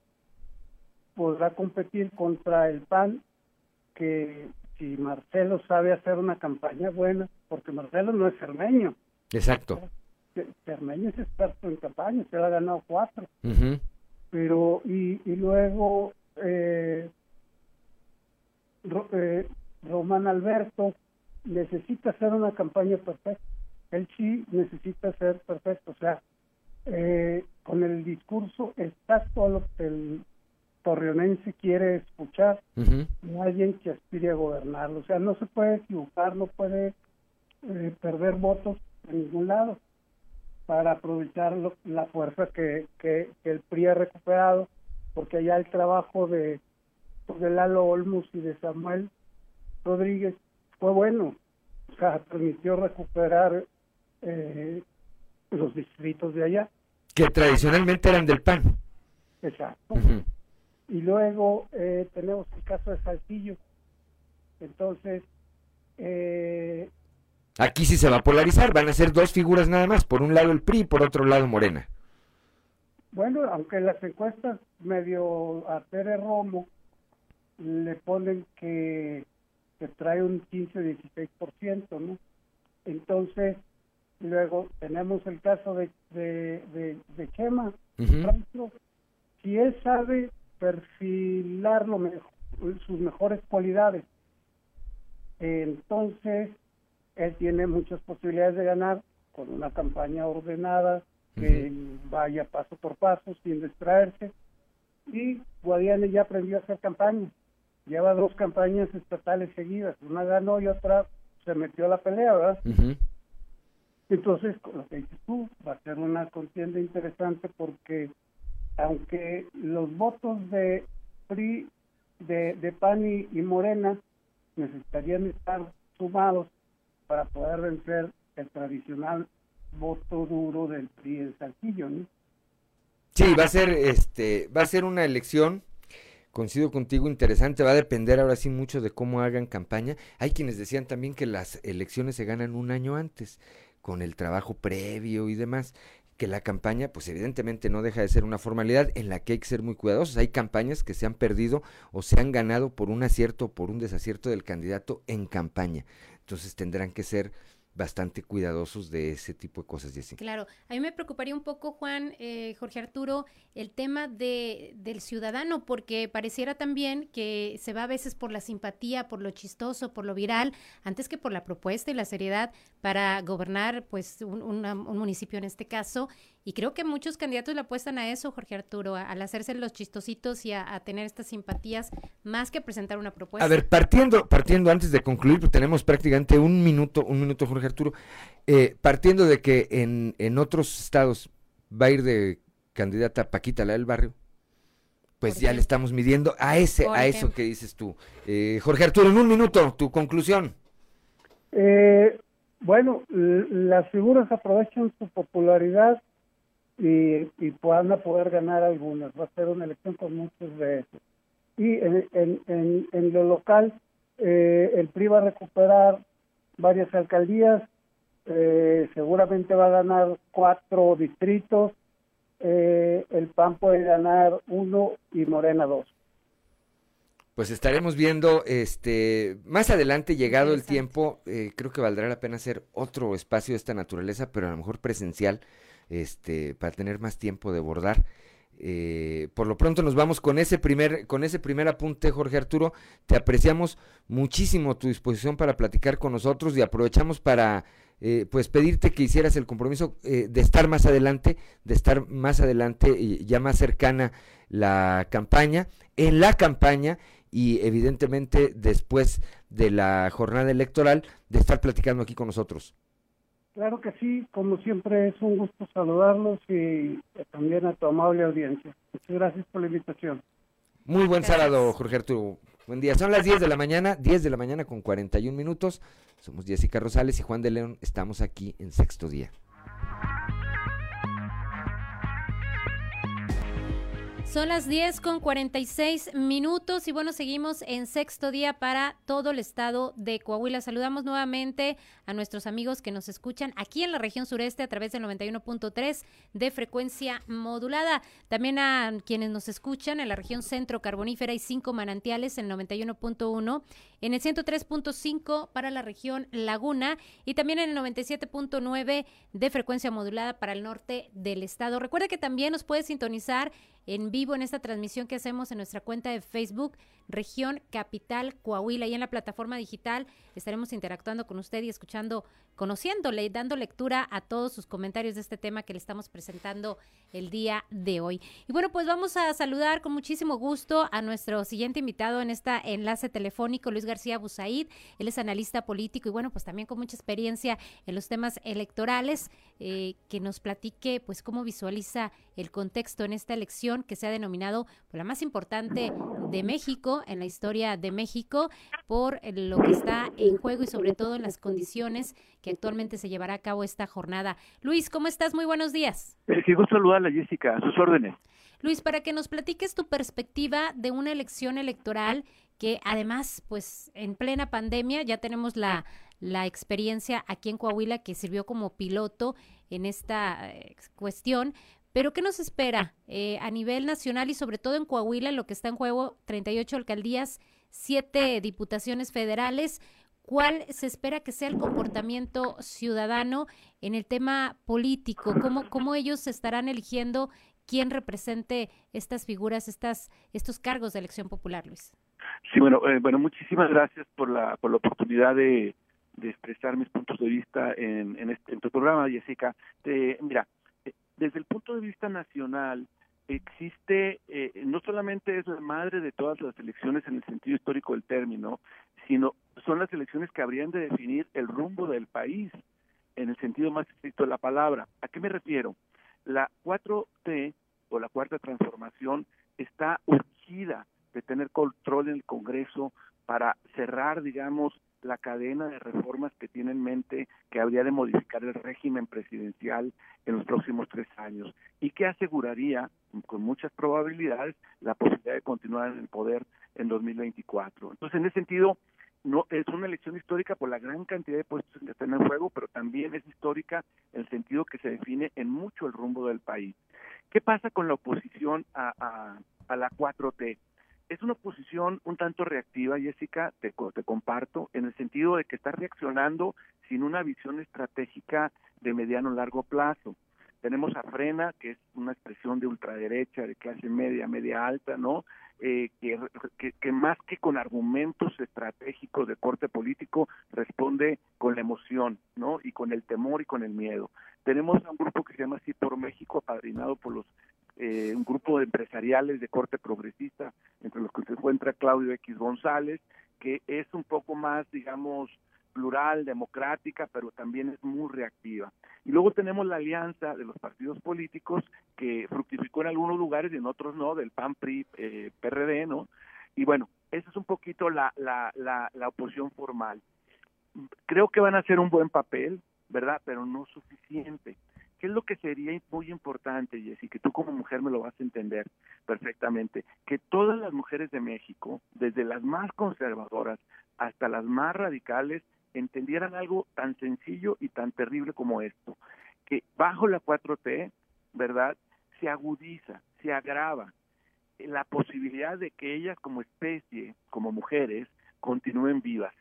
podrá competir contra el PAN, que si Marcelo sabe hacer una campaña buena, porque Marcelo no es cermeño. Exacto. Cermeño es experto en campaña, se le ha ganado cuatro pero y, y luego eh, eh, Román Alberto necesita hacer una campaña perfecta. Él sí necesita ser perfecto o sea eh, con el discurso exacto a lo que el torreonense quiere escuchar alguien que aspire a gobernarlo. O sea no se puede equivocar no puede eh, perder votos en ningún lado para aprovechar la fuerza que, que, el PRI ha recuperado, porque allá el trabajo de, de Lalo Olmos y de Samuel Rodríguez fue bueno, o sea, permitió recuperar eh, los distritos de allá. Que tradicionalmente eran del PAN. Exacto. Y luego eh, tenemos el caso de Saltillo. Entonces, eh, Aquí sí se va a polarizar, van a ser dos figuras nada más, por un lado el PRI y por otro lado Morena. Bueno, aunque las encuestas medio a Pérez Romo le ponen que, que trae un 15-16%, ¿no? Entonces, luego tenemos el caso de, de, de, Chema, si él sabe perfilar lo mejor, sus mejores cualidades, entonces él tiene muchas posibilidades de ganar con una campaña ordenada que vaya paso por paso sin distraerse. Y Guadiana ya aprendió a hacer campaña. Lleva dos campañas estatales seguidas. Una ganó y otra se metió a la pelea verdad entonces lo que dices tú va a ser una contienda interesante porque aunque los votos de PRI de, de PAN y Morena necesitarían estar sumados para poder vencer el tradicional voto duro del PRI en Saltillo, ¿no? Sí, va a ser este, va a ser una elección coincido contigo, interesante, va a depender ahora sí mucho de cómo hagan campaña. Hay quienes decían también que las elecciones se ganan un año antes, con el trabajo previo y demás, que la campaña, pues evidentemente no deja de ser una formalidad en la que hay que ser muy cuidadosos. Hay campañas que se han perdido o se han ganado por un acierto o por un desacierto del candidato en campaña. Entonces tendrán que ser bastante cuidadosos de ese tipo de cosas. Claro, a mí me preocuparía un poco, Juan, eh, Jorge Arturo, el tema de, del ciudadano, porque pareciera también que se va a veces por la simpatía, por lo chistoso, por lo viral, antes que por la propuesta y la seriedad para gobernar pues un, un municipio en este caso. Y creo que muchos candidatos le apuestan a eso, Jorge Arturo, al hacerse los chistositos y a, tener estas simpatías, más que presentar una propuesta. A ver, partiendo, partiendo antes de concluir, pues tenemos prácticamente un minuto, un minuto, Jorge Arturo, eh, partiendo de que en, en otros estados va a ir de candidata Paquita la del barrio, pues ya le estamos midiendo a ese, a eso que dices tú. Eh, Jorge Arturo, en un minuto, tu conclusión. Eh, bueno, las figuras aprovechan su popularidad y, y van a poder ganar algunas. Va a ser una elección con muchos de esos. Y en, en, en, lo local, eh, el PRI va a recuperar varias alcaldías, eh, seguramente va a ganar cuatro distritos, eh, el PAN puede ganar uno y Morena dos. Pues estaremos viendo, este, más adelante, llegado el tiempo, creo que valdrá la pena hacer otro espacio de esta naturaleza, pero a lo mejor presencial, este, para tener más tiempo de bordar. Eh, por lo pronto nos vamos con ese primer con ese primer apunte Jorge Arturo te apreciamos muchísimo tu disposición para platicar con nosotros y aprovechamos para eh, pues pedirte que hicieras el compromiso eh, de estar más adelante de estar más adelante y ya más cercana la campaña en la campaña y evidentemente después de la jornada electoral de estar platicando aquí con nosotros Claro que sí, como siempre es un gusto saludarlos y también a tu amable audiencia. Muchas gracias por la invitación. Muy buen sábado, Jorge Arturo. Buen día. Son las 10 de la mañana, 10 de la mañana con 41 minutos. Somos Jessica Rosales y Juan de León. Estamos aquí en sexto día. Son las 10 con 46 minutos y bueno, seguimos en sexto día para todo el estado de Coahuila. Saludamos nuevamente a nuestros amigos que nos escuchan aquí en la región sureste a través del 91.3 de frecuencia modulada. También a quienes nos escuchan en la región centro carbonífera y cinco manantiales en 91.1, en el 103.5 para la región Laguna y también en el 97.9 de frecuencia modulada para el norte del estado. Recuerda que también nos puede sintonizar en vivo en esta transmisión que hacemos en nuestra cuenta de Facebook, Región Capital Coahuila. Y en la plataforma digital estaremos interactuando con usted y escuchando, conociéndole y dando lectura a todos sus comentarios de este tema que le estamos presentando el día de hoy. Y bueno, pues vamos a saludar con muchísimo gusto a nuestro siguiente invitado en este enlace telefónico, Luis García Busaid. Él es analista político y bueno, pues también con mucha experiencia en los temas electorales, eh, que nos platique pues cómo visualiza el contexto en esta elección que se ha denominado pues, la más importante de México, en la historia de México, por lo que está en juego y sobre todo en las condiciones que actualmente se llevará a cabo esta jornada. Luis, ¿cómo estás? Muy buenos días. Eh, qué gusto saludarla, Jessica, a sus órdenes. Luis, para que nos platiques tu perspectiva de una elección electoral que además, pues en plena pandemia ya tenemos la, la experiencia aquí en Coahuila que sirvió como piloto en esta eh, cuestión, pero ¿qué nos espera eh, a nivel nacional y sobre todo en Coahuila, lo que está en juego, 38 alcaldías, 7 diputaciones federales? ¿Cuál se espera que sea el comportamiento ciudadano en el tema político? ¿Cómo, cómo ellos estarán eligiendo quién represente estas figuras, estas, estos cargos de elección popular, Luis? Sí, bueno, eh, bueno, muchísimas gracias por la, por la oportunidad de, expresar mis puntos de vista en, en, este, en tu programa, Jessica. mira, desde el punto de vista nacional, existe, eh, no solamente es la madre de todas las elecciones en el sentido histórico del término, sino son las elecciones que habrían de definir el rumbo del país en el sentido más estricto de la palabra. ¿A qué me refiero? La 4T o la cuarta transformación está urgida de tener control en el Congreso para cerrar, digamos, la cadena de reformas que tiene en mente que habría de modificar el régimen presidencial en los próximos tres años y que aseguraría con muchas probabilidades la posibilidad de continuar en el poder en 2024. Entonces, en ese sentido, no es una elección histórica por la gran cantidad de puestos que están en juego, pero también es histórica en el sentido que se define en mucho el rumbo del país. ¿Qué pasa con la oposición a, a, a la 4T? Es una oposición un tanto reactiva, Jessica, te, te comparto, en el sentido de que está reaccionando sin una visión estratégica de mediano largo plazo. Tenemos a Frena, que es una expresión de ultraderecha, de clase media, media alta, ¿no? Eh, que, que, más que con argumentos estratégicos de corte político, responde con la emoción, ¿no? Y con el temor y con el miedo. Tenemos a un grupo que se llama así por México, apadrinado por los eh, un grupo de empresariales de corte progresista, entre los que se encuentra Claudio X González, que es un poco más, digamos, plural, democrática, pero también es muy reactiva. Y luego tenemos la alianza de los partidos políticos que fructificó en algunos lugares y en otros no, del PAN, PRI, eh, PRD, ¿no? Y bueno, esa es un poquito la, la, la, la oposición formal. Creo que van a hacer un buen papel, ¿verdad? Pero no suficiente. ¿Qué es lo que sería muy importante, Jessy? Que tú como mujer me lo vas a entender perfectamente. Que todas las mujeres de México, desde las más conservadoras hasta las más radicales, entendieran algo tan sencillo y tan terrible como esto, que bajo la 4T, ¿verdad? Se agudiza, se agrava la posibilidad de que ellas como especie, como mujeres, continúen vivas.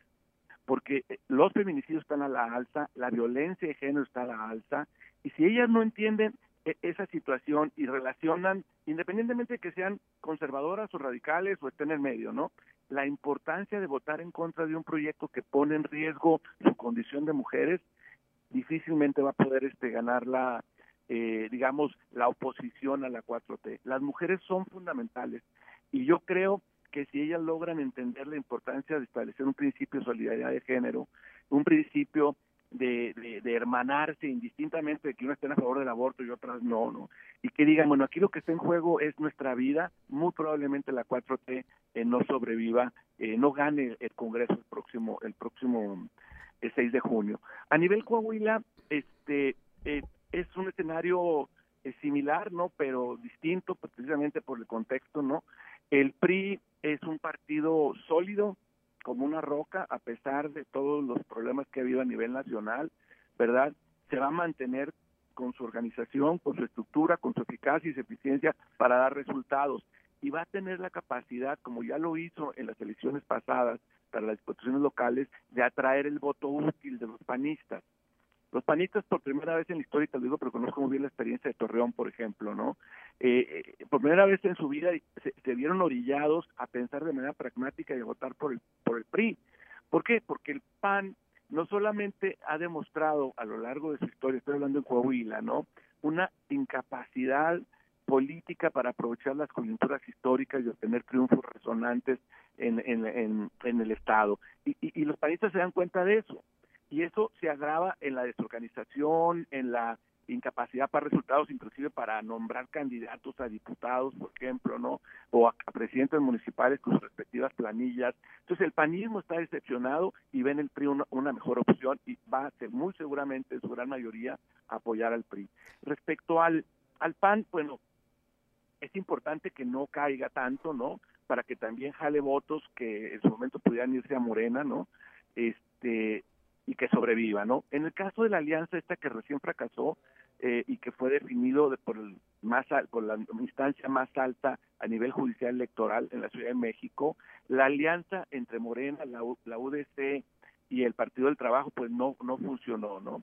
Porque eh, los feminicidios están a la alza, la violencia de género está a la alza, y si ellas no entienden e, esa situación y relacionan, independientemente de que sean conservadoras o radicales o estén en medio, ¿no? La importancia de votar en contra de un proyecto que pone en riesgo su condición de mujeres, difícilmente va a poder este ganar la, eh, digamos, la oposición a la 4T. Las mujeres son fundamentales y yo creo que si ellas logran entender la importancia de establecer un principio de solidaridad de género, un principio de, de, hermanarse indistintamente de que uno estén a favor del aborto y otras no, ¿no? Y que digan, bueno, aquí lo que está en juego es nuestra vida, muy probablemente la 4T eh, no sobreviva, eh, no gane el Congreso el próximo, el próximo el 6 de junio. A nivel Coahuila, este eh, es un escenario similar, ¿no? Pero distinto, precisamente por el contexto, ¿no? El PRI es un partido sólido, como una roca a pesar de todos los problemas que ha habido a nivel nacional, ¿verdad? Se va a mantener con su organización, con su estructura, con su eficacia y su eficiencia para dar resultados. Y va a tener la capacidad, como ya lo hizo en las elecciones pasadas para las instituciones locales, de atraer el voto útil de los panistas. Los panistas por primera vez en la historia, te lo digo, pero conozco muy bien la experiencia de Torreón, por ejemplo, ¿no? Eh, eh, por primera vez en su vida se, vieron orillados a pensar de manera pragmática y a votar por el, por el PRI. ¿Por qué? Porque el PAN no solamente ha demostrado a lo largo de su historia, estoy hablando en Coahuila, ¿no? Una incapacidad política para aprovechar las coyunturas históricas y obtener triunfos resonantes en, en, en, el Estado. Y, y los panistas se dan cuenta de eso y eso se agrava en la desorganización, en la incapacidad para resultados, inclusive para nombrar candidatos a diputados, por ejemplo, ¿no? O a, presidentes municipales con sus respectivas planillas. Entonces el panismo está decepcionado y ven el PRI una, mejor opción y va a ser muy seguramente, en su gran mayoría, apoyar al PRI. Respecto al, al PAN, bueno, es importante que no caiga tanto, ¿no? Para que también jale votos que en su momento pudieran irse a Morena, ¿no? Este, y que sobreviva, ¿no? En el caso de la alianza esta que recién fracasó eh, y que fue definido por el más por la instancia más alta a nivel judicial electoral en la Ciudad de México, la alianza entre Morena, la, la UDC y el Partido del Trabajo pues no no funcionó, ¿no?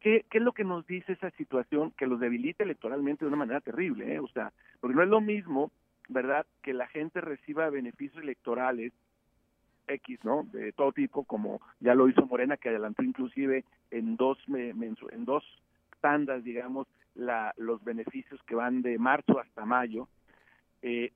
¿Qué, ¿Qué es lo que nos dice esa situación que los debilita electoralmente de una manera terrible, eh? O sea, porque no es lo mismo, ¿verdad?, que la gente reciba beneficios electorales X, ¿no? De todo tipo, como ya lo hizo Morena, que adelantó inclusive en dos, en dos tandas, digamos, la, los beneficios que van de marzo hasta mayo. Eh,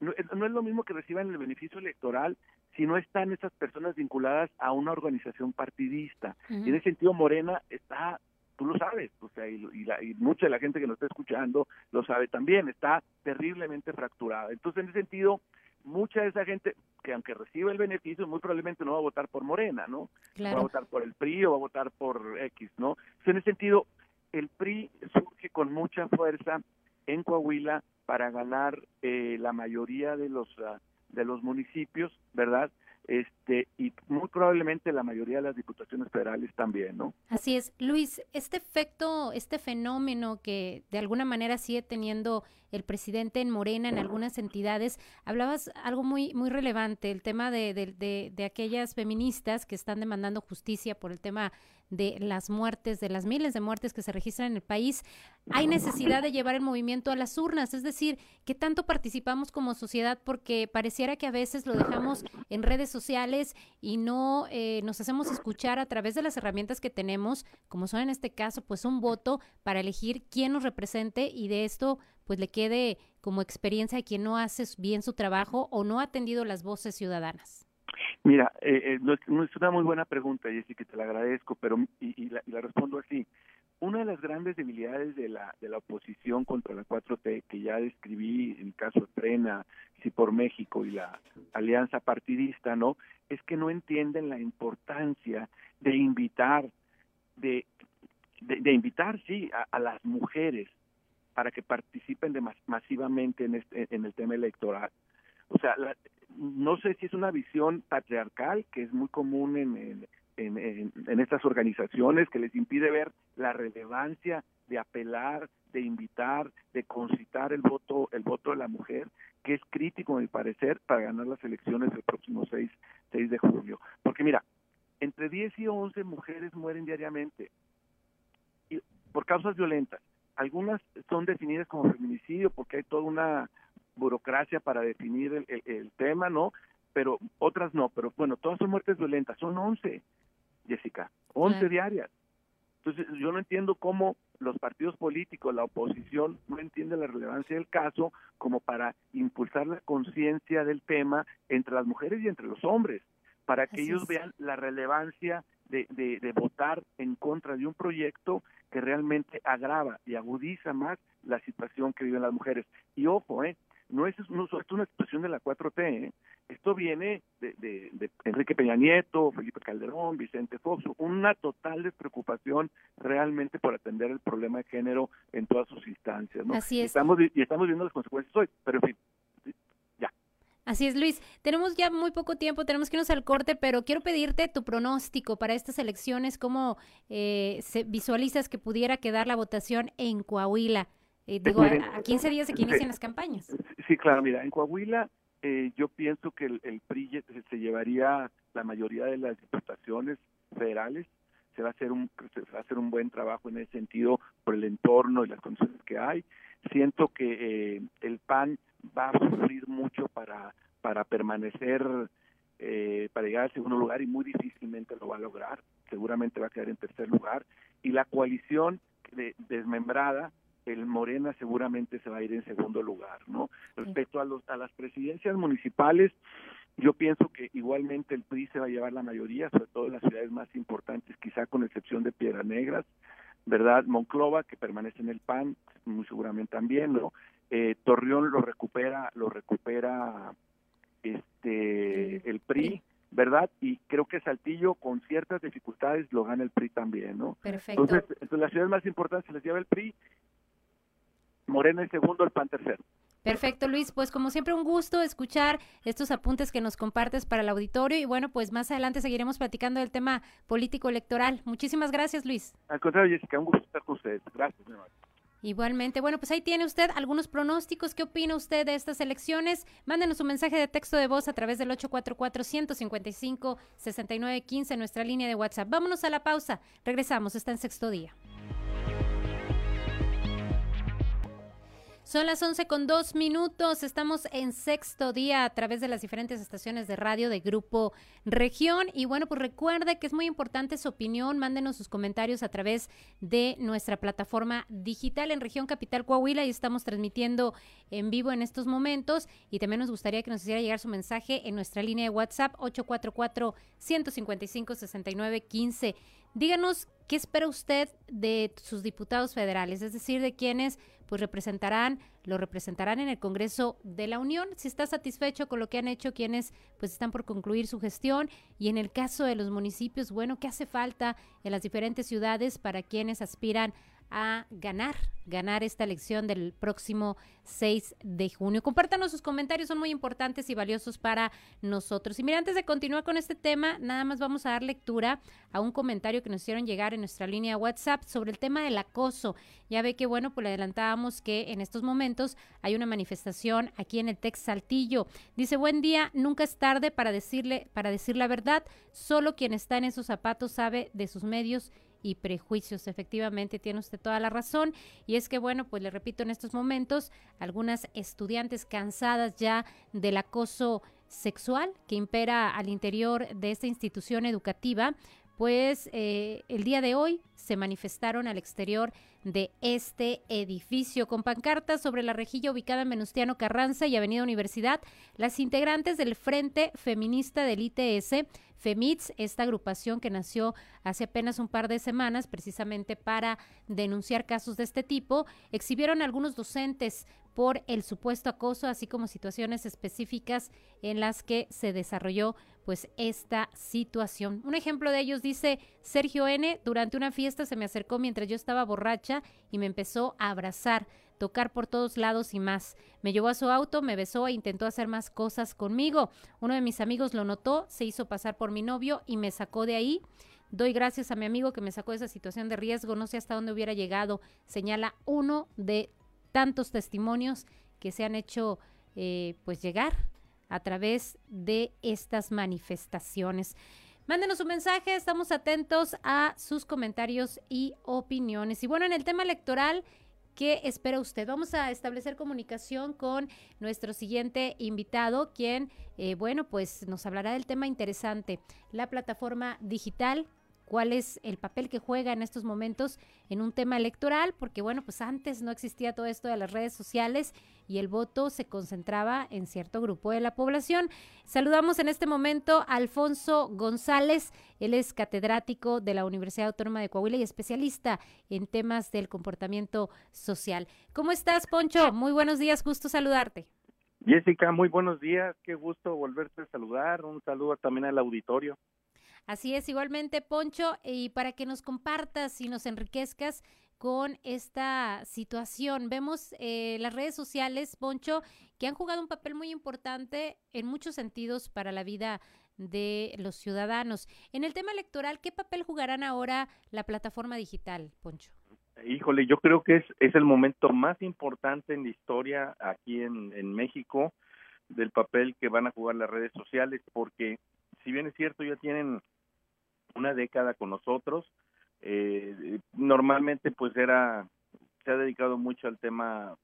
no, es lo mismo que reciban el beneficio electoral si no están esas personas vinculadas a una organización partidista. Y en ese sentido, Morena está, tú lo sabes, o sea, y, y mucha de la gente que nos está escuchando lo sabe también, está terriblemente fracturada. Entonces, en ese sentido, mucha de esa gente que aunque reciba el beneficio muy probablemente no va a votar por Morena, ¿no? Va a votar por el PRI o va a votar por X, ¿no? en ese sentido, el PRI surge con mucha fuerza en Coahuila para ganar eh, la mayoría de los ah, de los municipios, ¿verdad? Este y muy probablemente la mayoría de las diputaciones federales también, ¿no? Así es. Luis, este efecto, este fenómeno que de alguna manera sigue teniendo el presidente en Morena en algunas entidades, hablabas algo muy, muy relevante, el tema de, de, de aquellas feministas que están demandando justicia por el tema de las muertes, de las miles de muertes que se registran en el país, hay necesidad de llevar el movimiento a las urnas, es decir, que tanto participamos como sociedad porque pareciera que a veces lo dejamos en redes sociales y no eh, nos hacemos escuchar a través de las herramientas que tenemos, como son en este caso, pues un voto para elegir quién nos represente y de esto pues le quede como experiencia a quien no hace bien su trabajo o no ha atendido las voces ciudadanas. Mira, eh, eh, es, una muy buena pregunta, Jessica, te la agradezco, pero y, y, la, respondo así. Una de las grandes debilidades de la, de la oposición contra la 4T, que ya describí en el caso de Frena, si por México y la alianza partidista, ¿no? Es que no entienden la importancia de invitar, de, de, invitar, sí, a, las mujeres para que participen de masivamente en, este, en el tema electoral. O sea, la, no sé si es una visión patriarcal que es muy común en, en, en, estas organizaciones que les impide ver la relevancia de apelar, de invitar, de concitar el voto, el voto de la mujer, que es crítico, a mi parecer, para ganar las elecciones del próximo 6, 6 de julio. Porque mira, entre 10 y 11 mujeres mueren diariamente y por causas violentas. Algunas son definidas como feminicidio porque hay toda una burocracia para definir el, el, tema, ¿no? Pero otras no, pero bueno, todas son muertes violentas, son 11, Jessica, 11 diarias. Entonces, yo no entiendo cómo los partidos políticos, la oposición, no entiende la relevancia del caso como para impulsar la conciencia del tema entre las mujeres y entre los hombres, para que ellos vean la relevancia de, de, de, votar en contra de un proyecto que realmente agrava y agudiza más la situación que viven las mujeres. Y ojo, eh, no es, no, es una situación de la 4T, ¿eh? esto viene de, de, Enrique Peña Nieto, Felipe Calderón, Vicente Fox, una total despreocupación realmente por atender el problema de género en todas sus instancias. ¿no? Así es. Estamos, y estamos viendo las consecuencias hoy, pero en fin, ya. Así es, Luis. Tenemos ya muy poco tiempo, tenemos que irnos al corte, pero quiero pedirte tu pronóstico para estas elecciones, cómo eh, se visualizas que pudiera quedar la votación en Coahuila. Eh, digo, a, 15 días de que inician las campañas. Sí, claro, mira, en Coahuila eh, yo pienso que el, el PRI se llevaría la mayoría de las diputaciones federales, se va a hacer un se va a hacer un buen trabajo en ese sentido por el entorno y las condiciones que hay. Siento que eh, el PAN va a sufrir mucho para para permanecer eh, para llegar al segundo lugar y muy difícilmente lo va a lograr. Seguramente va a quedar en tercer lugar y la coalición de, desmembrada el Morena seguramente se va a ir en segundo lugar, ¿no? Respecto a, los, a las presidencias municipales, yo pienso que igualmente el PRI se va a llevar la mayoría, sobre todo en las ciudades más importantes, quizá con excepción de Piedras Negras, ¿verdad? Monclova, que permanece en el PAN, muy seguramente también, ¿no? Eh, Torreón lo recupera, lo recupera este el PRI, ¿verdad? Y creo que Saltillo con ciertas dificultades lo gana el PRI también, ¿no? Perfecto. Entonces, entonces las ciudades más importantes se les lleva el PRI Morena en segundo, el PAN tercero. Perfecto, Luis. Pues como siempre, un gusto escuchar estos apuntes que nos compartes para el auditorio y bueno, pues más adelante seguiremos platicando del tema político electoral. Muchísimas gracias, Luis. Al contrario, Jessica, un gusto estar con ustedes. Gracias, mi Igualmente, bueno, pues ahí tiene usted algunos pronósticos. ¿Qué opina usted de estas elecciones? Mándenos un mensaje de texto de voz a través del 844-155-6915, nuestra línea de WhatsApp. Vámonos a la pausa. Regresamos, está en sexto día. Son las 11 con dos minutos. Estamos en sexto día a través de las diferentes estaciones de radio de Grupo Región. Y bueno, pues recuerde que es muy importante su opinión. Mándenos sus comentarios a través de nuestra plataforma digital en Región Capital Coahuila y estamos transmitiendo en vivo en estos momentos. Y también nos gustaría que nos hiciera llegar su mensaje en nuestra línea de WhatsApp 844 155 6915 Díganos qué espera usted de sus diputados federales, es decir, de quienes pues representarán, lo representarán en el Congreso de la Unión, si está satisfecho con lo que han hecho quienes pues están por concluir su gestión. Y en el caso de los municipios, bueno, ¿qué hace falta en las diferentes ciudades para quienes aspiran a ganar, ganar esta elección del próximo 6 de junio. Compártanos sus comentarios, son muy importantes y valiosos para nosotros. Y mira, antes de continuar con este tema, nada más vamos a dar lectura a un comentario que nos hicieron llegar en nuestra línea WhatsApp sobre el tema del acoso. Ya ve que, bueno, pues le adelantábamos que en estos momentos hay una manifestación aquí en el Tex Saltillo. Dice, buen día, nunca es tarde para decirle, para decir la verdad, solo quien está en esos zapatos sabe de sus medios y prejuicios. Efectivamente, tiene usted toda la razón. Y es que, bueno, pues le repito, en estos momentos, algunas estudiantes cansadas ya del acoso sexual que impera al interior de esta institución educativa, pues eh, el día de hoy se manifestaron al exterior de este edificio con pancartas sobre la rejilla ubicada en Venustiano Carranza y Avenida Universidad. Las integrantes del Frente Feminista del ITS FEMITS, esta agrupación que nació hace apenas un par de semanas precisamente para denunciar casos de este tipo, exhibieron algunos docentes por el supuesto acoso, así como situaciones específicas en las que se desarrolló pues esta situación. Un ejemplo de ellos dice Sergio N, durante una fiesta se me acercó mientras yo estaba borracha y me empezó a abrazar tocar por todos lados y más. Me llevó a su auto, me besó e intentó hacer más cosas conmigo. Uno de mis amigos lo notó, se hizo pasar por mi novio y me sacó de ahí. Doy gracias a mi amigo que me sacó de esa situación de riesgo, no sé hasta dónde hubiera llegado, señala uno de tantos testimonios que se han hecho eh, pues llegar a través de estas manifestaciones. Mándenos un mensaje, estamos atentos a sus comentarios y opiniones. Y bueno, en el tema electoral, ¿Qué espera usted? Vamos a establecer comunicación con nuestro siguiente invitado, quien, eh, bueno, pues nos hablará del tema interesante, la plataforma digital cuál es el papel que juega en estos momentos en un tema electoral, porque bueno, pues antes no existía todo esto de las redes sociales y el voto se concentraba en cierto grupo de la población. Saludamos en este momento a Alfonso González, él es catedrático de la Universidad Autónoma de Coahuila y especialista en temas del comportamiento social. ¿Cómo estás, Poncho? Muy buenos días, gusto saludarte. Jessica, muy buenos días, qué gusto volverte a saludar, un saludo también al auditorio. Así es, igualmente, Poncho, y para que nos compartas y nos enriquezcas con esta situación. Vemos eh, las redes sociales, Poncho, que han jugado un papel muy importante en muchos sentidos para la vida de los ciudadanos. En el tema electoral, ¿qué papel jugarán ahora la plataforma digital, Poncho? Híjole, yo creo que es, es el momento más importante en la historia aquí en, en México del papel que van a jugar las redes sociales, porque si bien es cierto, ya tienen una década con nosotros. Eh, normalmente pues era, se ha dedicado mucho al tema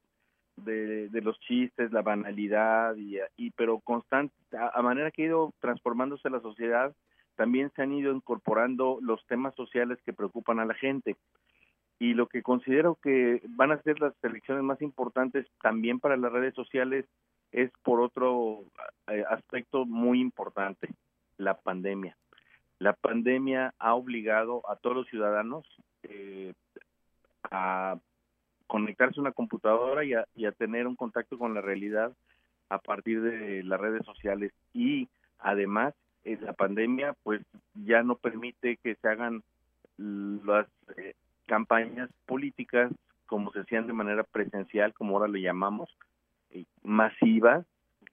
de, de los chistes, la banalidad, y, y pero constante, a, manera que ha ido transformándose la sociedad, también se han ido incorporando los temas sociales que preocupan a la gente. Y lo que considero que van a ser las elecciones más importantes también para las redes sociales es por otro eh, aspecto muy importante, la pandemia la pandemia ha obligado a todos los ciudadanos eh, a conectarse a una computadora y a, tener un contacto con la realidad a partir de las redes sociales. Y además eh, la pandemia pues ya no permite que se hagan las eh, campañas políticas como se hacían de manera presencial como ahora le llamamos masivas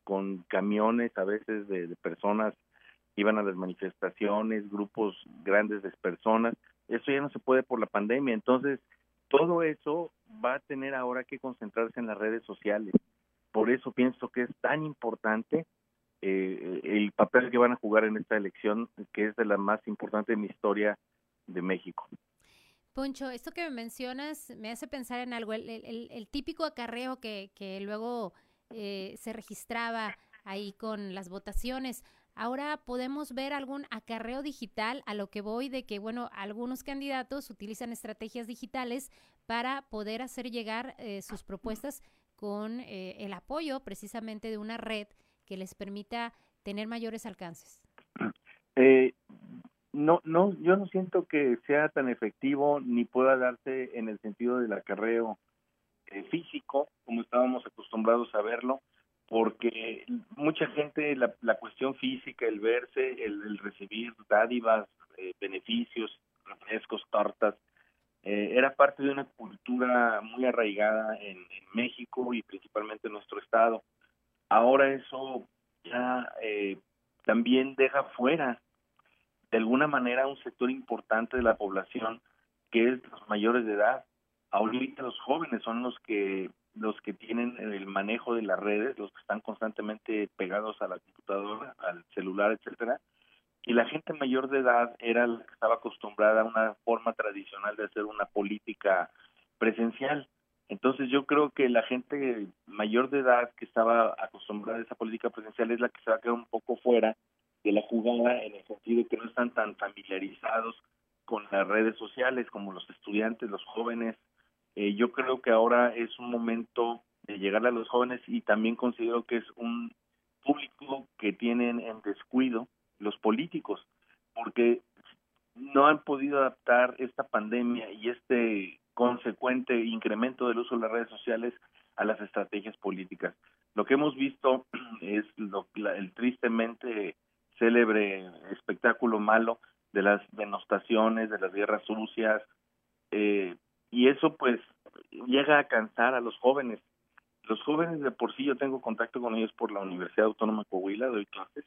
con camiones a veces de personas iban a las manifestaciones, grupos grandes de personas, eso ya no se puede por la pandemia, entonces todo eso va a tener ahora que concentrarse en las redes sociales. Por eso pienso que es tan importante eh, el papel que van a jugar en esta elección, que es de la más importante en mi historia de México. Poncho, esto que me mencionas me hace pensar en algo, el, típico acarreo que, que luego eh, se registraba ahí con las votaciones. Ahora podemos ver algún acarreo digital a lo que voy de que, bueno, algunos candidatos utilizan estrategias digitales para poder hacer llegar eh, sus propuestas con eh, el apoyo precisamente de una red que les permita tener mayores alcances. Eh, no, no, yo no siento que sea tan efectivo ni pueda darse en el sentido del acarreo físico como estábamos acostumbrados a verlo porque mucha gente la, la cuestión física, el verse, el, recibir dádivas, eh, beneficios, refrescos, tortas, eh, era parte de una cultura muy arraigada en, México y principalmente en nuestro estado. Ahora eso ya eh, también deja fuera de alguna manera un sector importante de la población que es los mayores de edad. Ahorita los jóvenes son los que los que tienen el manejo de las redes, los que están constantemente pegados a la computadora, al celular, etcétera, y la gente mayor de edad era la que estaba acostumbrada a una forma tradicional de hacer una política presencial. Entonces yo creo que la gente mayor de edad que estaba acostumbrada a esa política presencial es la que se va a quedar un poco fuera de la jugada en el sentido de que no están tan familiarizados con las redes sociales como los estudiantes, los jóvenes. Eh, yo creo que ahora es un momento de llegar a los jóvenes y también considero que es un público que tienen en descuido los políticos, porque no han podido adaptar esta pandemia y este consecuente incremento del uso de las redes sociales a las estrategias políticas. Lo que hemos visto es lo, el tristemente célebre espectáculo malo de las denostaciones, de las guerras sucias, eh, y eso pues llega a cansar a los jóvenes. Los jóvenes de por sí, yo tengo contacto con ellos por la Universidad Autónoma de Coahuila, doy clases,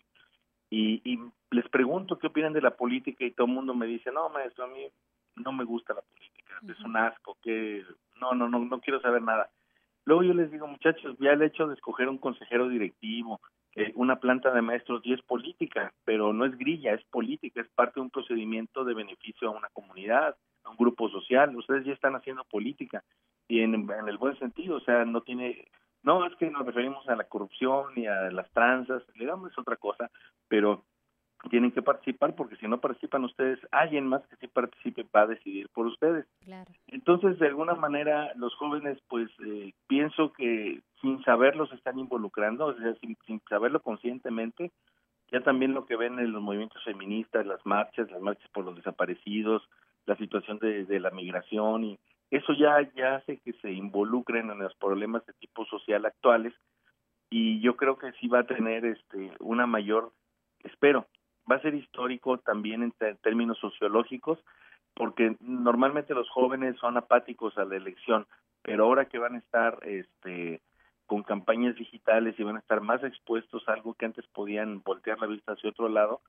y, les pregunto qué opinan de la política y todo el mundo me dice, no, maestro, a mí no me gusta la política, es un asco, que no, no, no, no quiero saber nada. Luego yo les digo, muchachos, ya el hecho de escoger un consejero directivo, eh, una planta de maestros, y es política, pero no es grilla, es política, es parte de un procedimiento de beneficio a una comunidad, a un grupo social. Ustedes ya están haciendo política y en, en el buen sentido, o sea, no tiene no, es que nos referimos a la corrupción y a las tranzas, digamos es otra cosa, pero tienen que participar porque si no participan ustedes, alguien más que sí participe va a decidir por ustedes. Entonces, de alguna manera, los jóvenes, pues eh, pienso que sin saberlo se están involucrando, o sea, sin, saberlo conscientemente, ya también lo que ven en los movimientos feministas, las marchas, las marchas por los desaparecidos, la situación de, de la migración y eso ya, ya hace que se involucren en los problemas de tipo social actuales y yo creo que sí va a tener este una mayor, espero, va a ser histórico también en términos sociológicos, porque normalmente los jóvenes son apáticos a la elección, pero ahora que van a estar este con campañas digitales y van a estar más expuestos a algo que antes podían voltear la vista hacia otro lado,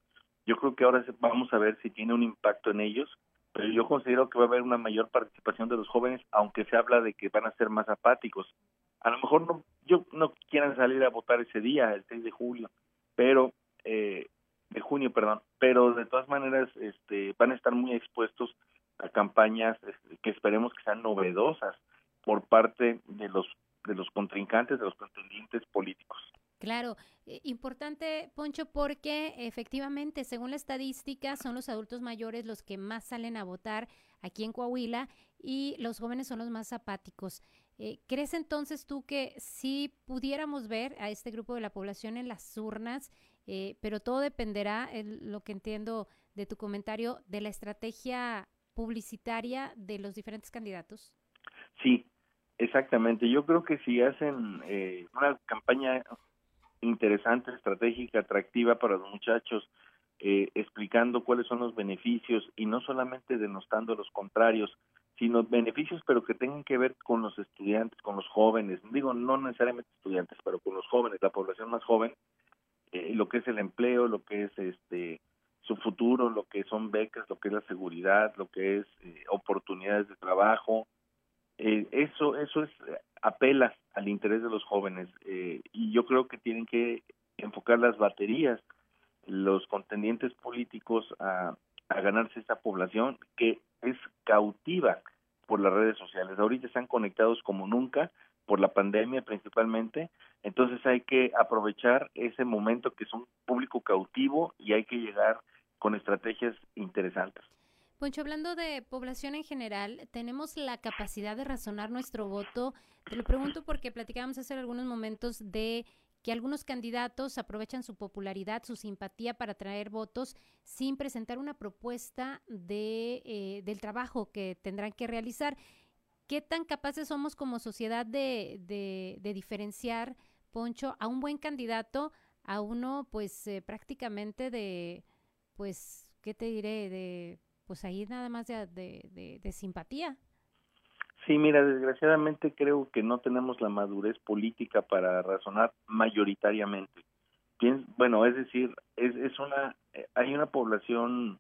yo creo que ahora vamos a ver si tiene un impacto en ellos pero yo considero que va a haber una mayor participación de los jóvenes, aunque se habla de que van a ser más apáticos. A lo mejor no, yo no quieran salir a votar ese día, el 6 de julio, pero eh, de junio, perdón, pero de todas maneras este, van a estar muy expuestos a campañas este, que esperemos que sean novedosas por parte de los de los contrincantes, de los contendientes políticos. Claro, eh, importante, Poncho, porque efectivamente, según la estadística, son los adultos mayores los que más salen a votar aquí en Coahuila y los jóvenes son los más apáticos. Eh, ¿Crees entonces tú que si pudiéramos ver a este grupo de la población en las urnas, eh, pero todo dependerá, lo que entiendo de tu comentario, de la estrategia publicitaria de los diferentes candidatos? Sí, exactamente. Yo creo que si hacen una campaña interesante, estratégica, atractiva para los muchachos, eh, explicando cuáles son los beneficios y no solamente denostando los contrarios, sino beneficios pero que tengan que ver con los estudiantes, con los jóvenes, digo no necesariamente estudiantes, pero con los jóvenes, la población más joven, eh, lo que es el empleo, lo que es este su futuro, lo que son becas, lo que es la seguridad, lo que es eh, oportunidades de trabajo, eso eso es apela al interés de los jóvenes eh, y yo creo que tienen que enfocar las baterías los contendientes políticos a, a ganarse esta población que es cautiva por las redes sociales. Ahorita están conectados como nunca por la pandemia principalmente, entonces hay que aprovechar ese momento que es un público cautivo y hay que llegar con estrategias interesantes. Poncho, hablando de población en general, ¿tenemos la capacidad de razonar nuestro voto? Te lo pregunto porque platicábamos hace algunos momentos de que algunos candidatos aprovechan su popularidad, su simpatía para traer votos sin presentar una propuesta de, eh, del trabajo que tendrán que realizar. ¿Qué tan capaces somos como sociedad de, de, diferenciar, Poncho, a un buen candidato, a uno pues eh, prácticamente de, pues, ¿qué te diré? De pues ahí nada más de, de, de simpatía. Sí, mira, desgraciadamente creo que no tenemos la madurez política para razonar mayoritariamente. bueno, es decir, es, es una, eh, hay una población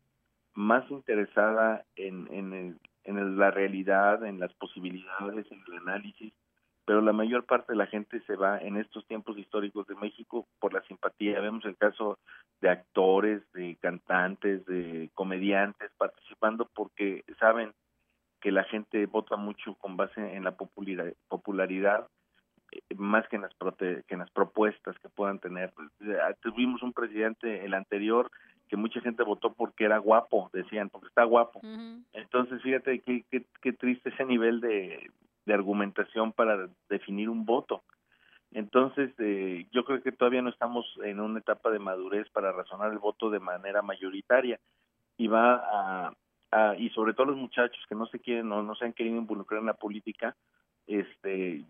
más interesada en, en, en la realidad, en las posibilidades, en el análisis, pero la mayor parte de la gente se va en estos tiempos históricos de México por la simpatía. Vemos el caso de actores, de cantantes, de comediantes participando porque saben que la gente vota mucho con base en la popularidad eh, más que en las que en las propuestas que puedan tener. Eh, tuvimos un presidente el anterior que mucha gente votó porque era guapo, decían, porque está guapo. Entonces, fíjate qué, qué, triste ese nivel de, de argumentación para definir un voto. Entonces, eh, yo creo que todavía no estamos en una etapa de madurez para razonar el voto de manera mayoritaria y va a, y sobre todo los muchachos que no se quieren o no se han querido involucrar en la política, este,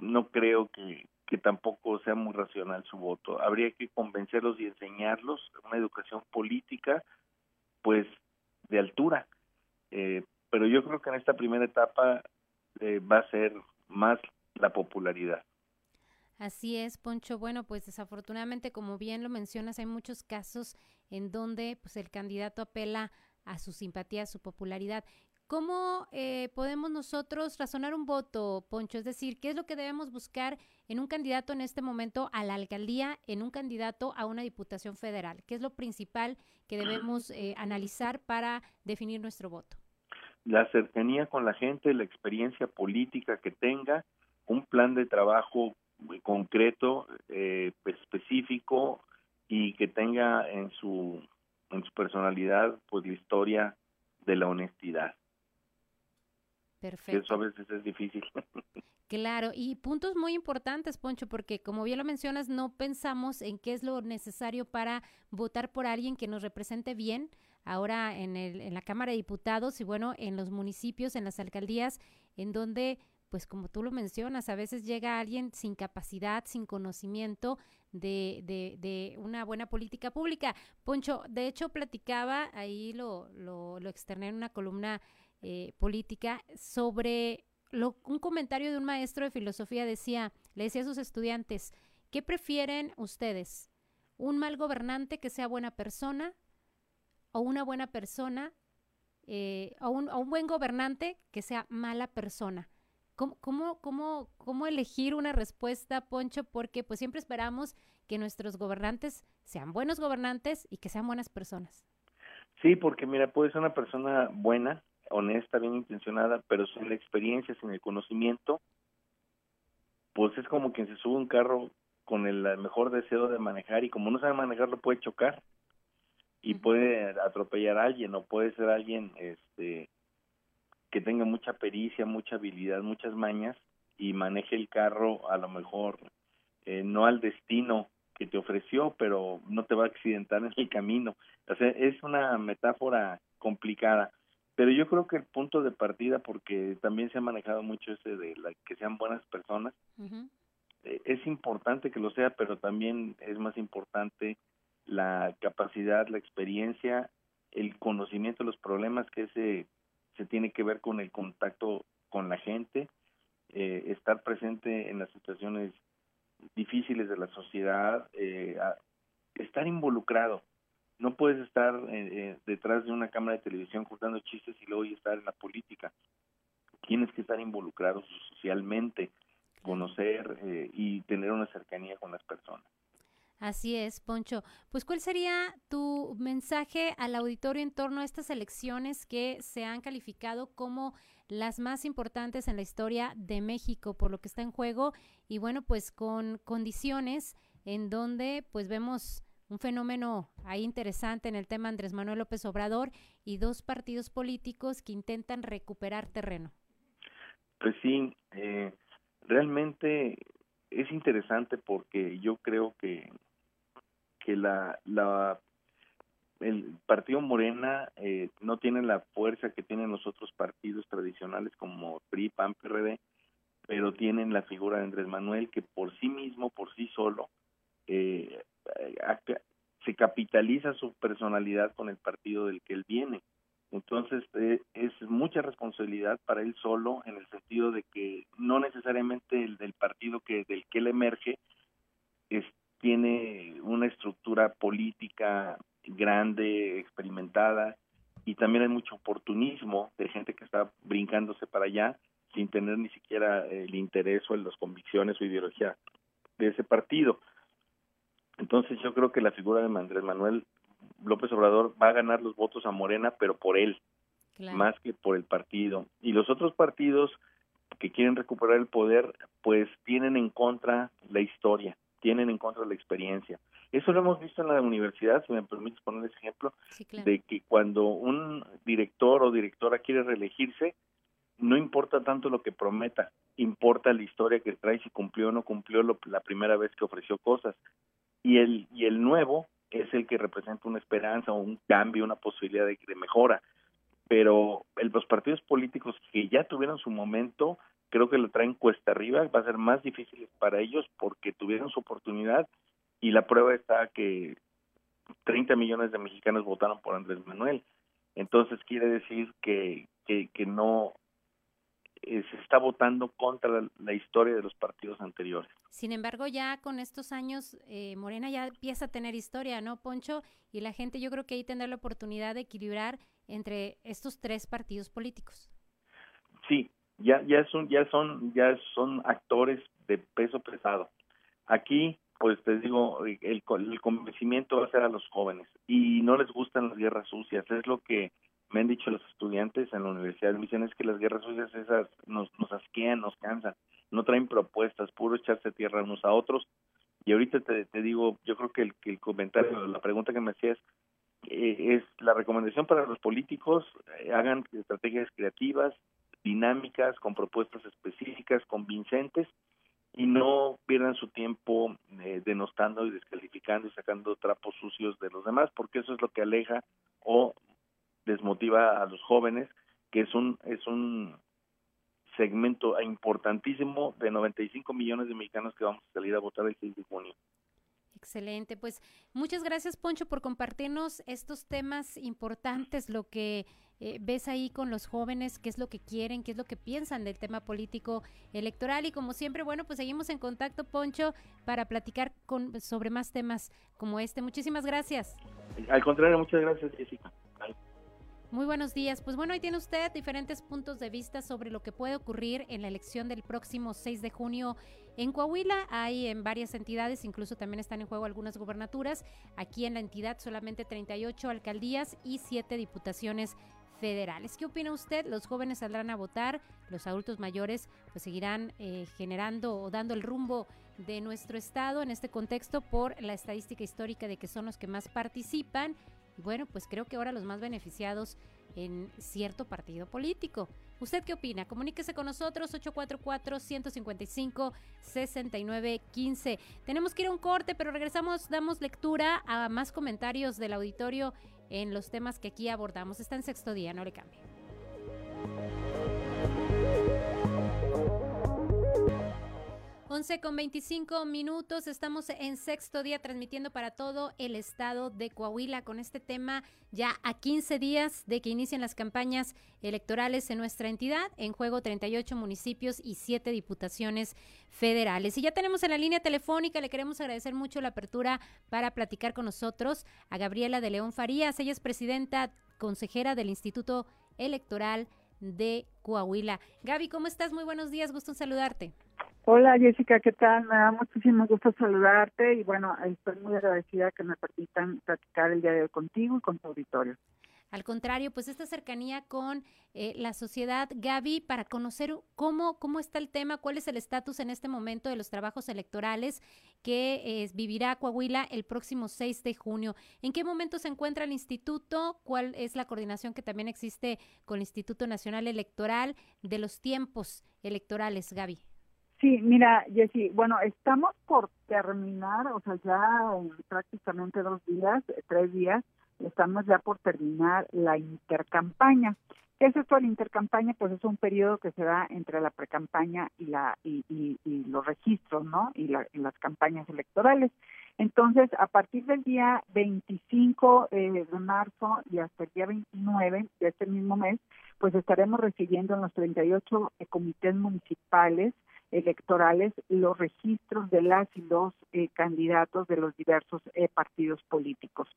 no creo que, que tampoco sea muy racional su voto. Habría que convencerlos y enseñarlos una educación política, pues, de altura. Eh, pero yo creo que en esta primera etapa eh, va a ser más la popularidad. Así es, Poncho. Bueno, pues desafortunadamente, como bien lo mencionas, hay muchos casos en donde pues el candidato apela a su simpatía, a su popularidad. ¿Cómo eh, podemos nosotros razonar un voto, Poncho? Es decir, ¿qué es lo que debemos buscar en un candidato en este momento a la alcaldía, en un candidato a una diputación federal? ¿Qué es lo principal que debemos eh, analizar para definir nuestro voto? La cercanía con la gente, la experiencia política que tenga, un plan de trabajo concreto, eh, específico y que tenga en su en su personalidad, pues la historia de la honestidad. Perfecto. Eso a veces es difícil. Claro, y puntos muy importantes, Poncho, porque como bien lo mencionas, no pensamos en qué es lo necesario para votar por alguien que nos represente bien ahora en, el, en la Cámara de Diputados y bueno, en los municipios, en las alcaldías, en donde pues como tú lo mencionas, a veces llega alguien sin capacidad, sin conocimiento de, de, de una buena política pública. Poncho, de hecho platicaba, ahí lo, lo, lo externé en una columna eh, política, sobre lo, un comentario de un maestro de filosofía decía, le decía a sus estudiantes, ¿qué prefieren ustedes? ¿Un mal gobernante que sea buena persona o una buena persona eh, o, un, buen gobernante que sea mala persona? ¿Cómo, cómo, cómo, elegir una respuesta, Poncho? Porque pues siempre esperamos que nuestros gobernantes sean buenos gobernantes y que sean buenas personas. Sí, porque mira, puede ser una persona buena, honesta, bien intencionada, pero sin la experiencia, sin el conocimiento, pues es como quien se sube un carro con el mejor deseo de manejar y como no sabe manejar lo puede chocar y puede atropellar a alguien o puede ser alguien este que tenga mucha pericia, mucha habilidad, muchas mañas y maneje el carro a lo mejor eh, no al destino que te ofreció, pero no te va a accidentar en el camino. O sea, es una metáfora complicada, pero yo creo que el punto de partida, porque también se ha manejado mucho ese de la, que sean buenas personas, eh, es importante que lo sea, pero también es más importante la capacidad, la experiencia, el conocimiento de los problemas que ese se tiene que ver con el contacto con la gente, eh, estar presente en las situaciones difíciles de la sociedad, eh, estar involucrado. No puedes estar eh, detrás de una cámara de televisión contando chistes y luego estar en la política. Tienes que estar involucrado socialmente, conocer y tener una cercanía con las personas. Así es, Poncho. Pues, ¿cuál sería tu mensaje al auditorio en torno a estas elecciones que se han calificado como las más importantes en la historia de México por lo que está en juego? Y bueno, pues con condiciones en donde pues vemos un fenómeno ahí interesante en el tema Andrés Manuel López Obrador y dos partidos políticos que intentan recuperar terreno. Pues sí, eh, realmente es interesante porque yo creo que que la, la el partido Morena eh, no tiene la fuerza que tienen los otros partidos tradicionales como PRI, PAN, PRD, pero tienen la figura de Andrés Manuel que por sí mismo, por sí solo, eh, se capitaliza su personalidad con el partido del que él viene. Entonces, eh, es mucha responsabilidad para él solo en el sentido de que no necesariamente el del partido que del que él emerge es, tiene una estructura política grande, experimentada, y también hay mucho oportunismo de gente que está brincándose para allá sin tener ni siquiera el interés o las convicciones o ideología de ese partido. Entonces yo creo que la figura de Andrés Manuel López Obrador va a ganar los votos a Morena, pero por él, más que por el partido. Y los otros partidos que quieren recuperar el poder, pues tienen en contra la historia, tienen en contra la experiencia. Eso lo hemos visto en la universidad, si me permites poner ese ejemplo, de que cuando un director o directora quiere reelegirse, no importa tanto lo que prometa, importa la historia que trae, si cumplió o no cumplió la primera vez que ofreció cosas. Y el, y el nuevo es el que representa una esperanza o un cambio, una posibilidad de, mejora. Pero los partidos políticos que ya tuvieron su momento, creo que lo traen cuesta arriba, va a ser más difícil para ellos porque tuvieron su oportunidad y la prueba está que 30 millones de mexicanos votaron por Andrés Manuel. Entonces quiere decir que, que, que no eh, se está votando contra la, historia de los partidos anteriores. Sin embargo, ya con estos años, eh, Morena ya empieza a tener historia, ¿no, Poncho? Y la gente yo creo que ahí tendrá la oportunidad de equilibrar entre estos tres partidos políticos. Sí, ya, ya, son, ya, son, ya son actores de peso pesado. Aquí, pues te digo, el, el convencimiento va a ser a los jóvenes y no les gustan las guerras sucias, es lo que me han dicho los estudiantes en la universidad, me dicen es que las guerras sucias esas nos, nos asquean, nos cansan, no traen propuestas, puro echarse tierra unos a otros. Y ahorita te, te digo, yo creo que el, que el comentario, la pregunta que me hacías, eh, es la recomendación para los políticos, eh, hagan estrategias creativas, dinámicas, con propuestas específicas, convincentes, y no pierdan su tiempo eh, denostando y descalificando y sacando trapos sucios de los demás, porque eso es lo que aleja o desmotiva a los jóvenes, que es un, es un segmento importantísimo de 95 millones de mexicanos que vamos a salir a votar el 6 de junio. Excelente, pues muchas gracias Poncho por compartirnos estos temas importantes, lo que eh, ves ahí con los jóvenes, qué es lo que quieren, qué es lo que piensan del tema político electoral y como siempre, bueno, pues seguimos en contacto Poncho para platicar con, sobre más temas como este. Muchísimas gracias. Al contrario, muchas gracias Jessica. Muy buenos días. Pues bueno, ahí tiene usted diferentes puntos de vista sobre lo que puede ocurrir en la elección del próximo 6 de junio en Coahuila. Hay en varias entidades, incluso también están en juego algunas gubernaturas. Aquí en la entidad solamente 38 alcaldías y 7 diputaciones federales. ¿Qué opina usted? ¿Los jóvenes saldrán a votar? ¿Los adultos mayores pues seguirán eh, generando o dando el rumbo de nuestro estado en este contexto por la estadística histórica de que son los que más participan? bueno, pues creo que ahora los más beneficiados en cierto partido político. ¿Usted qué opina? Comuníquese con nosotros 844-155-6915. Tenemos que ir a un corte, pero regresamos, damos lectura a más comentarios del auditorio en los temas que aquí abordamos. Está en sexto día, no le cambie. 11 con 25 minutos, estamos en sexto día transmitiendo para todo el estado de Coahuila con este tema ya a 15 días de que inicien las campañas electorales en nuestra entidad, en juego 38 municipios y 7 diputaciones federales. Y ya tenemos en la línea telefónica, le queremos agradecer mucho la apertura para platicar con nosotros a Gabriela de León Farías, ella es presidenta consejera del Instituto Electoral de Coahuila. Gaby, ¿cómo estás? Muy buenos días, gusto en saludarte. Hola Jessica, ¿qué tal? Me da muchísimo gusto saludarte y bueno, estoy muy agradecida que me permitan platicar el día de hoy contigo y con tu auditorio. Al contrario, pues esta cercanía con eh, la sociedad, Gaby, para conocer cómo, cómo está el tema, cuál es el estatus en este momento de los trabajos electorales que eh, vivirá Coahuila el próximo 6 de junio. ¿En qué momento se encuentra el instituto? ¿Cuál es la coordinación que también existe con el Instituto Nacional Electoral de los tiempos electorales, Gaby? Sí, mira, Jessy, bueno, estamos por terminar, o sea, ya en prácticamente dos días, tres días, estamos ya por terminar la intercampaña. ¿Qué es esto de la intercampaña? Pues es un periodo que se da entre la precampaña y la y, y, los registros, ¿no? Y, las campañas electorales. Entonces, a partir del día 25 eh, de marzo y hasta el día 29 de este mismo mes, pues estaremos recibiendo en los 38 eh, comités municipales electorales los registros de las y los eh, candidatos de los diversos eh, partidos políticos.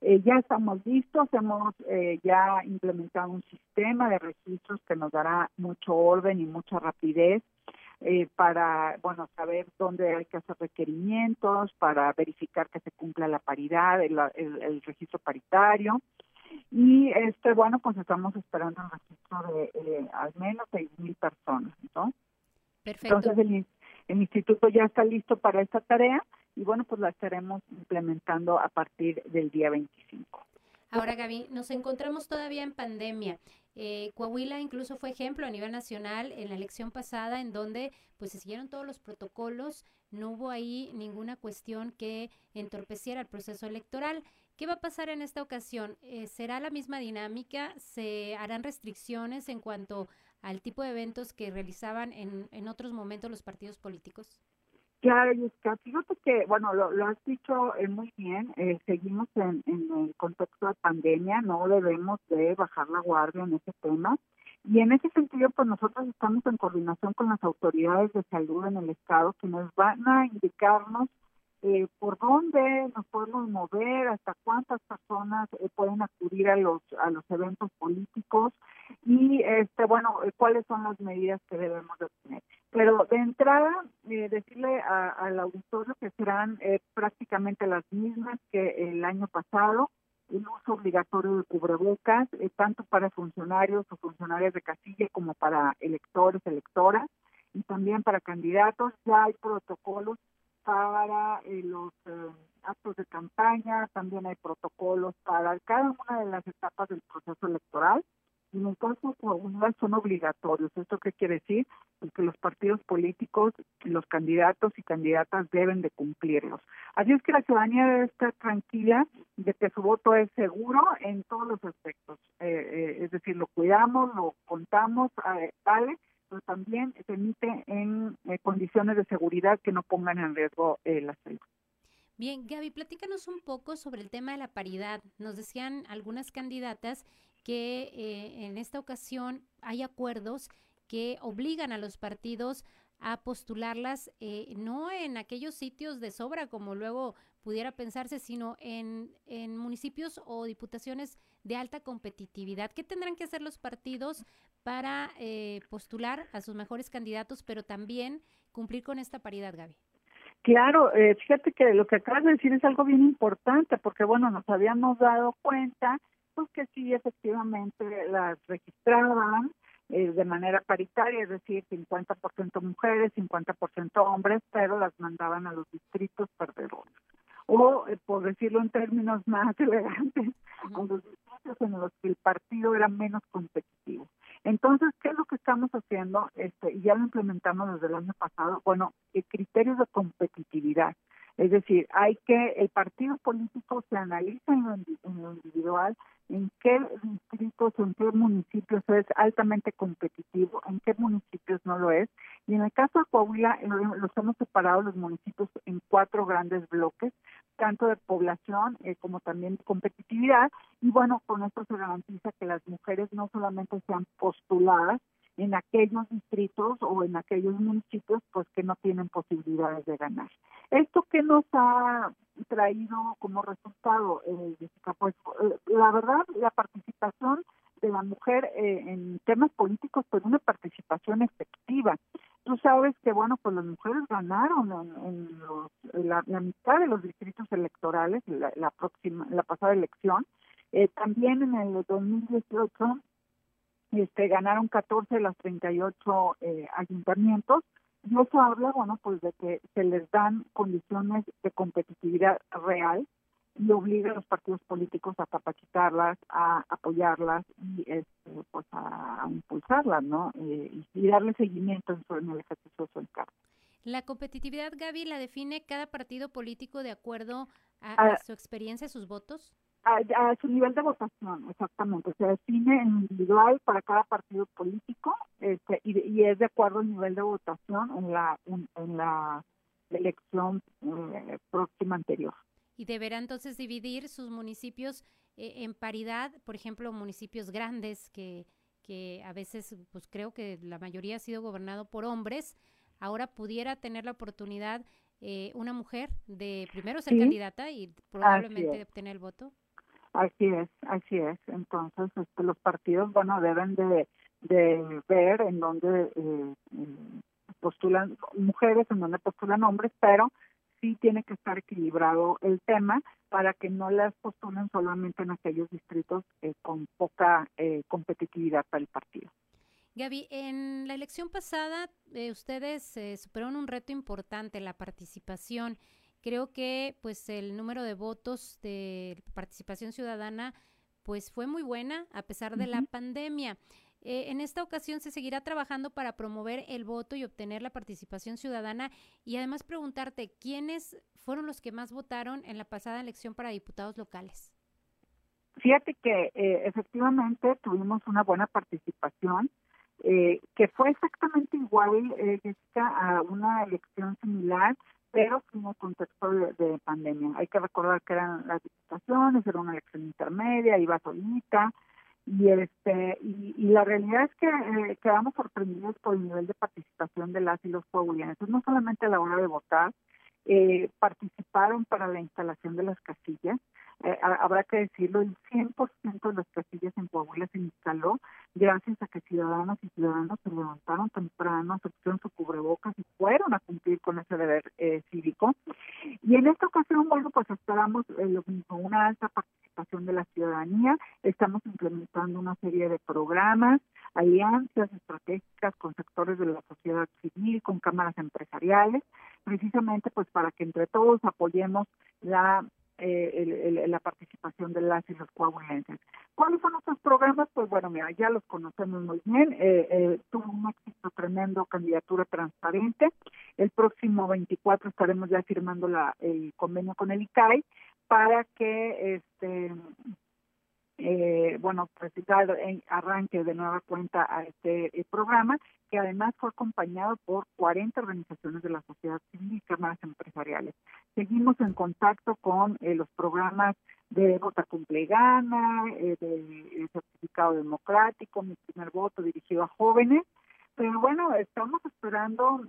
Eh, ya estamos listos, hemos ya implementado un sistema de registros que nos dará mucho orden y mucha rapidez para, bueno, saber dónde hay que hacer requerimientos, para verificar que se cumpla la paridad, el, el registro paritario. Y este, bueno, pues estamos esperando el registro de al menos seis mil personas, ¿no? Entonces el, instituto ya está listo para esta tarea y bueno, pues la estaremos implementando a partir del día 25. Ahora, Gaby, nos encontramos todavía en pandemia. Eh, Coahuila incluso fue ejemplo a nivel nacional en la elección pasada en donde pues se siguieron todos los protocolos, no hubo ahí ninguna cuestión que entorpeciera el proceso electoral. ¿Qué va a pasar en esta ocasión? Eh, ¿Será la misma dinámica? ¿Se harán restricciones en cuanto al tipo de eventos que realizaban en, en otros momentos los partidos políticos? Claro, Yusca, fíjate que, bueno, lo, lo has dicho eh, muy bien, eh, seguimos en, en, el contexto de pandemia, no debemos de bajar la guardia en ese tema. Y en ese sentido, pues nosotros estamos en coordinación con las autoridades de salud en el Estado que nos van a indicarnos eh, por dónde nos podemos mover, hasta cuántas personas eh, pueden acudir a los a los eventos políticos y este bueno eh, cuáles son las medidas que debemos de tener. Pero de entrada decirle al auditorio que serán prácticamente las mismas que el año pasado, el uso obligatorio de cubrebocas tanto para funcionarios o funcionarias de casilla como para electores, electoras y también para candidatos. Ya hay protocolos para eh, los eh, actos de campaña, también hay protocolos para cada una de las etapas del proceso electoral. Y en el caso de son obligatorios. ¿Esto qué quiere decir? Pues que los partidos políticos, los candidatos y candidatas deben de cumplirlos. Así es que la ciudadanía debe estar tranquila de que su voto es seguro en todos los aspectos. Eh, es decir, lo cuidamos, lo contamos, vale, pero también se emite en eh, condiciones de seguridad que no pongan en riesgo eh, la. Bien, Gaby, platícanos un poco sobre el tema de la paridad. Nos decían algunas candidatas que eh, en esta ocasión hay acuerdos que obligan a los partidos a postularlas no en aquellos sitios de sobra como luego pudiera pensarse, sino en, en municipios o diputaciones de alta competitividad. ¿Qué tendrán que hacer los partidos para eh, postular a sus mejores candidatos, pero también cumplir con esta paridad, Gaby. Claro, eh, fíjate que lo que acabas de decir es algo bien importante, porque bueno, nos habíamos dado cuenta, pues que sí, efectivamente las registraban eh, de manera paritaria, es decir, 50% mujeres, 50% hombres, pero las mandaban a los distritos perdedores. O, por decirlo en términos más elegantes, a los distritos en los que el partido era menos competitivo. Entonces, ¿qué es lo que estamos haciendo? Este, y ya lo implementamos desde el año pasado. Bueno, el criterios de competitividad. Es decir, hay que, el partido político se analiza en lo, individual, en qué distritos, en qué municipios es altamente competitivo, en qué municipios no lo es. Y en el caso de Coahuila, eh, los hemos separado los municipios en cuatro grandes bloques, tanto de población eh, como también de competitividad. Y bueno, con esto se garantiza que las mujeres no solamente sean postuladas, en aquellos distritos o en aquellos municipios pues que no tienen posibilidades de ganar. Esto que nos ha traído como resultado, eh, pues eh, la verdad la participación de la mujer eh, en temas políticos, pues una participación efectiva. Tú sabes que, bueno, pues las mujeres ganaron en, la, mitad de los distritos electorales, la, la próxima, la pasada elección. Eh, también en el 2018 este, ganaron 14 de los 38 eh, ayuntamientos y eso habla, bueno, pues de que se les dan condiciones de competitividad real y obliga a los partidos políticos a capacitarlas, a apoyarlas y este, pues a, impulsarlas, ¿no? Eh, y, darle seguimiento en, su, en el ejercicio de su encargo. La competitividad, Gaby, la define cada partido político de acuerdo a, a su experiencia, sus votos a, su nivel de votación, exactamente. Se define en individual para cada partido político este, y, es de acuerdo al nivel de votación en la en, la elección eh, próxima anterior. Y deberá entonces dividir sus municipios eh, en paridad, por ejemplo, municipios grandes que, que a veces, pues creo que la mayoría ha sido gobernado por hombres, ahora pudiera tener la oportunidad eh, una mujer de primero ser candidata y probablemente obtener el voto. Así es, así es. Entonces, este, los partidos, bueno, deben de, de ver en dónde eh, postulan mujeres, en dónde postulan hombres, pero sí tiene que estar equilibrado el tema para que no las postulen solamente en aquellos distritos eh, con poca eh, competitividad para el partido. Gaby, en la elección pasada eh, ustedes superaron un reto importante, la participación. Creo que pues el número de votos de participación ciudadana pues fue muy buena a pesar de la pandemia. Eh, en esta ocasión se seguirá trabajando para promover el voto y obtener la participación ciudadana y además preguntarte quiénes fueron los que más votaron en la pasada elección para diputados locales. Fíjate que eh, efectivamente tuvimos una buena participación, eh, que fue exactamente igual, a una elección similar, pero el contexto de, de, pandemia. Hay que recordar que eran las diputaciones, era una elección intermedia, iba solita, y este y, la realidad es que eh, quedamos sorprendidos por el nivel de participación de las y los coahuilenses, no solamente a la hora de votar, eh, participaron para la instalación de las casillas, eh, habrá que decirlo, el 100% de las casillas en Coahuila se instaló gracias a que ciudadanas y ciudadanos se levantaron temprano, se pusieron su cubrebocas y fueron a cumplir con ese deber eh, cívico. Y en esta ocasión, bueno, pues esperamos eh, lo mismo, una alta participación de la ciudadanía, estamos implementando una serie de programas, alianzas estratégicas con sectores de la sociedad civil, con cámaras empresariales, precisamente pues para que entre todos apoyemos la eh, la participación de las y los coahuilenses. ¿Cuáles son nuestros programas? Pues bueno, mira, ya los conocemos muy bien. Eh, eh, tuvo un éxito tremendo, candidatura transparente. El próximo 24 estaremos ya firmando la, el convenio con el ICAI para que este eh, bueno, pues en arranque de nueva cuenta a este eh, programa, que además fue acompañado por 40 organizaciones de la sociedad civil y cámaras empresariales. Seguimos en contacto con eh, los programas de Vota Cumple Gana, eh, de Certificado Democrático, Mi Primer Voto dirigido a jóvenes, pero bueno, estamos esperando,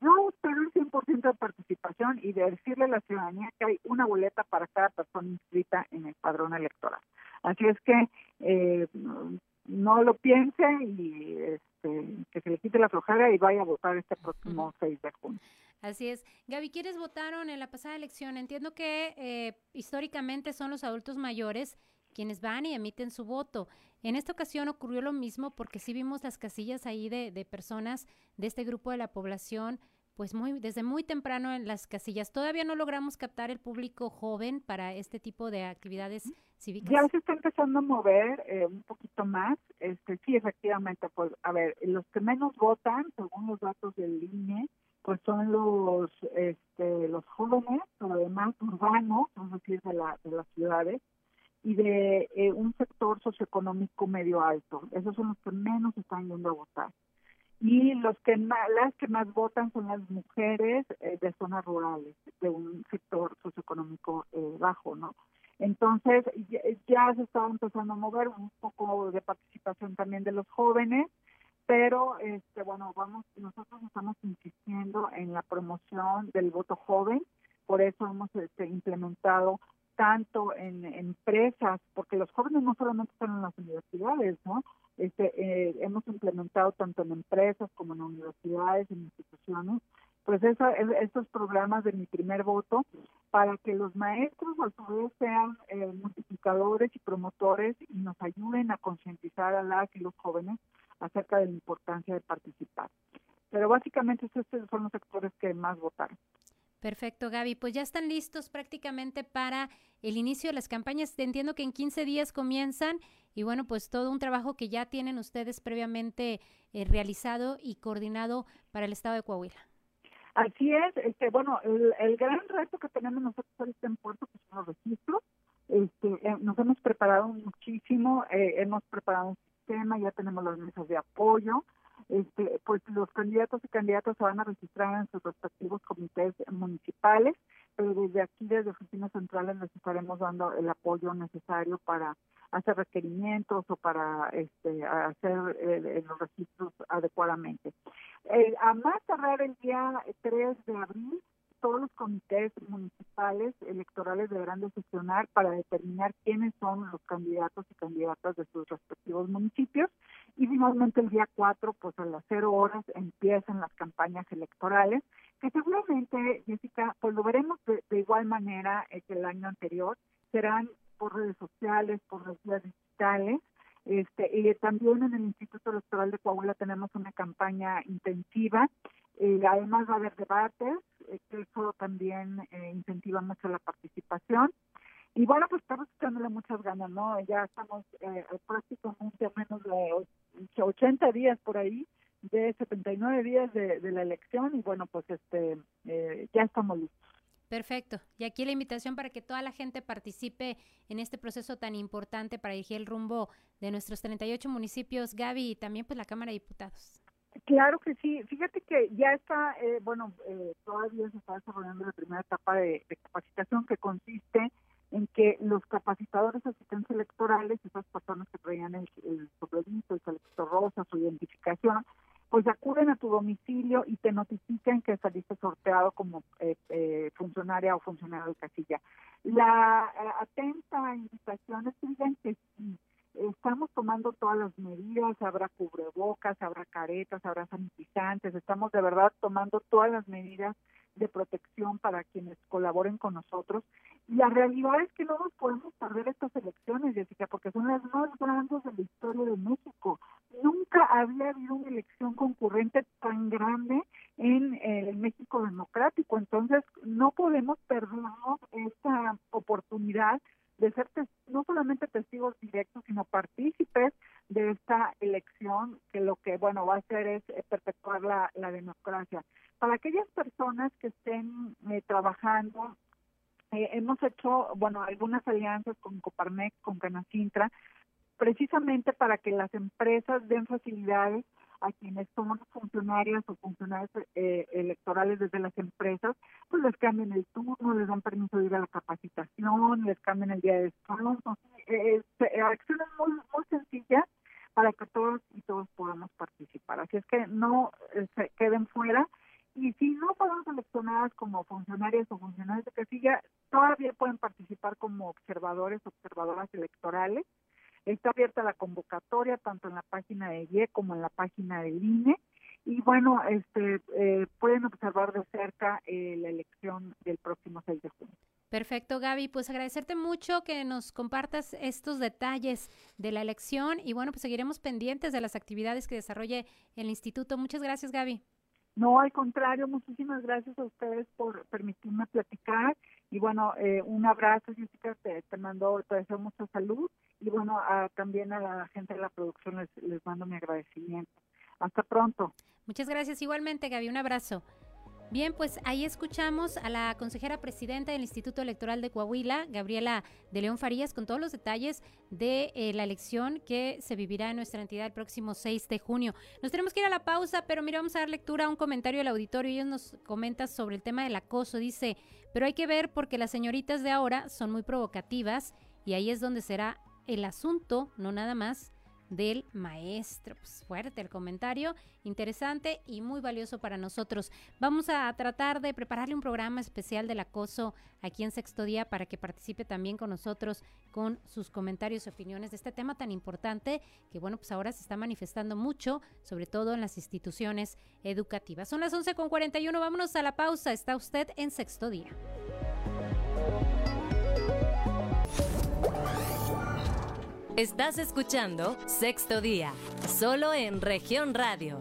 yo espero el 100% de participación y de decirle a la ciudadanía que hay una boleta para cada persona inscrita en el padrón electoral. Así es que eh, no lo piense y este, que se le quite la flojera y vaya a votar este próximo 6 de junio. Así es. Gaby, ¿quiénes votaron en la pasada elección? Entiendo que eh, históricamente son los adultos mayores quienes van y emiten su voto. En esta ocasión ocurrió lo mismo porque sí vimos las casillas ahí de, de personas de este grupo de la población, pues muy desde muy temprano en las casillas. Todavía no logramos captar el público joven para este tipo de actividades cívicas. Ya se está empezando a mover eh, un poquito más. Este, sí, efectivamente, pues a ver, los que menos votan, según los datos del INE, pues son los este, los jóvenes, pero además urbanos, es decir, de, la, de las ciudades, y de eh, un sector socioeconómico medio alto. Esos son los que menos están yendo a votar. Y los que más, las que más votan son las mujeres eh, de zonas rurales, de un sector socioeconómico eh, bajo, ¿no? Entonces ya, se está empezando a mover un poco de participación también de los jóvenes, pero este bueno vamos nosotros estamos insistiendo en la promoción del voto joven, por eso hemos este, implementado tanto en empresas, porque los jóvenes no solamente están en las universidades, ¿no? Este, eh, hemos implementado tanto en empresas como en universidades, en instituciones, pues eso, estos programas de mi primer voto para que los maestros a su vez sean eh, multiplicadores y promotores y nos ayuden a concientizar a las y los jóvenes acerca de la importancia de participar. Pero básicamente estos son los sectores que más votaron. Perfecto, Gaby. Pues ya están listos prácticamente para el inicio de las campañas. Entiendo que en 15 días comienzan y bueno, pues todo un trabajo que ya tienen ustedes previamente eh, realizado y coordinado para el estado de Coahuila. Así es, este, bueno, el, gran reto que tenemos nosotros ahorita en Puerto pues, son los registros. Este, eh, nos hemos preparado muchísimo, eh, hemos preparado un sistema, ya tenemos las mesas de apoyo, este, pues los candidatos y candidatas se van a registrar en sus respectivos comités municipales, pero desde aquí, desde oficinas centrales, les estaremos dando el apoyo necesario para hacer requerimientos o para este, hacer eh, los registros adecuadamente. Eh, a más tardar el día 3 de abril, todos los comités municipales electorales deberán de sesionar para determinar quiénes son los candidatos y candidatas de sus respectivos municipios. Y finalmente el día 4, pues a las 0 horas empiezan las campañas electorales que seguramente, Jessica, pues lo veremos de, igual manera que el año anterior, serán por redes sociales, por las vías digitales, este, y también en el Instituto Electoral de Coahuila tenemos una campaña intensiva. Eh, además va a haber debates, eh, eso también eh, incentiva mucho la participación. Y bueno, pues estamos echándole muchas ganas, ¿no? Ya estamos eh, prácticamente a menos de 80 días por ahí, de 79 días de, de la elección y bueno, pues este ya estamos listos. Perfecto. Y aquí la invitación para que toda la gente participe en este proceso tan importante para dirigir el rumbo de nuestros 38 municipios, Gaby, y también pues la Cámara de Diputados. Claro que sí. Fíjate que ya está, eh, bueno, eh, todavía se está desarrollando la primera etapa de, capacitación que consiste en que los capacitadores asistentes electorales, esas personas que traían el, el el selector rosa, su identificación, pues acuden a tu domicilio y te notifican que saliste sorteado como eh, eh funcionaria o funcionario de casilla. La eh, atenta invitación es que sí, estamos tomando todas las medidas, habrá cubrebocas, habrá caretas, habrá sanitizantes, estamos de verdad tomando todas las medidas de protección para quienes colaboren con nosotros. Y la realidad es que no nos podemos perder estas elecciones, Jessica, porque son las más grandes de la historia de México. Nunca había habido una elección concurrente tan grande en el México democrático, entonces no podemos perdernos esta oportunidad de ser no solamente testigos directos, sino partícipes de esta elección, que lo que, bueno, va a hacer es eh, perpetuar la, la democracia. Para aquellas personas que estén eh, trabajando, eh, hemos hecho, bueno, algunas alianzas con Coparmex, con Canacintra, precisamente para que las empresas den facilidades a quienes son funcionarios o funcionarios eh, electorales desde las empresas, pues les cambien el turno, les dan permiso de ir a la capacitación, les cambien el día de descanso. Eh, eh, acciones muy, muy sencillas para que todos y todos podamos participar. Así es que no se queden fuera. Y si no podemos seleccionadas como funcionarios o funcionarios de casilla, todavía pueden participar como observadores, observadoras electorales Está abierta la convocatoria tanto en la página de IE como en la página del INE. Y bueno, este eh, pueden observar de cerca eh, la elección del próximo 6 de junio. Perfecto, Gaby. Pues agradecerte mucho que nos compartas estos detalles de la elección y bueno, pues seguiremos pendientes de las actividades que desarrolle el instituto. Muchas gracias, Gaby. No, al contrario, muchísimas gracias a ustedes por permitirme platicar y bueno, eh, un abrazo, Jessica, te, te mando, te deseo mucha salud y bueno, también a la gente de la producción les, mando mi agradecimiento. Hasta pronto. Muchas gracias igualmente, Gaby. Un abrazo. Bien, pues ahí escuchamos a la consejera presidenta del Instituto Electoral de Coahuila, Gabriela de León Farías, con todos los detalles de eh, la elección que se vivirá en nuestra entidad el próximo 6 de junio. Nos tenemos que ir a la pausa, pero mira, vamos a dar lectura a un comentario del auditorio. Ellos nos comentan sobre el tema del acoso. Dice, pero hay que ver porque las señoritas de ahora son muy provocativas y ahí es donde será el asunto, no nada más del maestro. Pues fuerte el comentario, interesante y muy valioso para nosotros. Vamos a tratar de prepararle un programa especial del acoso aquí en Sexto Día para que participe también con nosotros con sus comentarios y opiniones de este tema tan importante que, bueno, pues ahora se está manifestando mucho, sobre todo en las instituciones educativas. Son las 11.41, vámonos a la pausa. Está usted en Sexto Día. Estás escuchando Sexto Día, solo en región radio.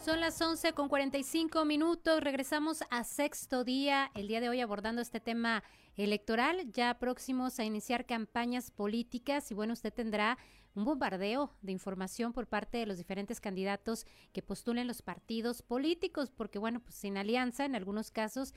Son las 11 con 45 minutos. Regresamos a sexto día. El día de hoy abordando este tema electoral, ya próximos a iniciar campañas políticas. Y bueno, usted tendrá un bombardeo de información por parte de los diferentes candidatos que postulen los partidos políticos, porque bueno, pues sin alianza, en algunos casos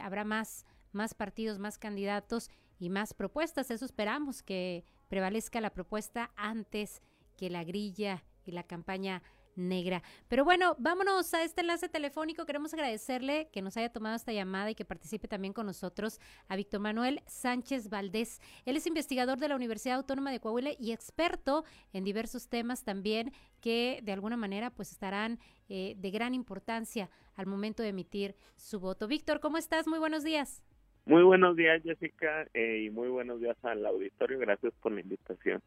habrá más más partidos, más candidatos y más propuestas. Eso esperamos que prevalezca la propuesta antes que la grilla y la campaña negra. Pero bueno, vámonos a este enlace telefónico. Queremos agradecerle que nos haya tomado esta llamada y que participe también con nosotros a Víctor Manuel Sánchez Valdés. Él es investigador de la Universidad Autónoma de Coahuila y experto en diversos temas también que de alguna manera pues estarán eh, de gran importancia al momento de emitir su voto. Víctor, ¿cómo estás? Muy buenos días. Muy buenos días, Jessica, eh, y muy buenos días al auditorio. Gracias por la invitación.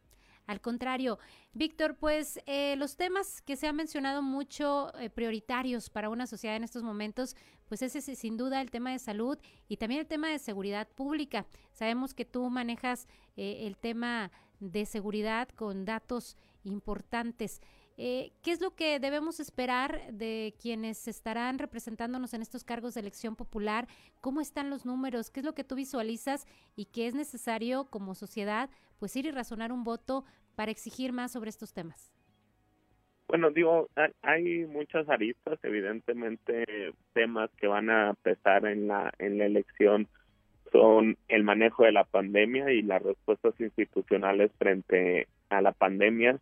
Al contrario, Víctor, pues eh, los temas que se han mencionado mucho eh, prioritarios para una sociedad en estos momentos, pues ese es sin duda el tema de salud y también el tema de seguridad pública. Sabemos que tú manejas eh, el tema de seguridad con datos importantes. Eh, ¿Qué es lo que debemos esperar de quienes estarán representándonos en estos cargos de elección popular? ¿Cómo están los números? ¿Qué es lo que tú visualizas y qué es necesario como sociedad pues ir y razonar un voto para exigir más sobre estos temas? Bueno, digo, hay muchas aristas, evidentemente temas que van a pesar en la en la elección son el manejo de la pandemia y las respuestas institucionales frente a la pandemia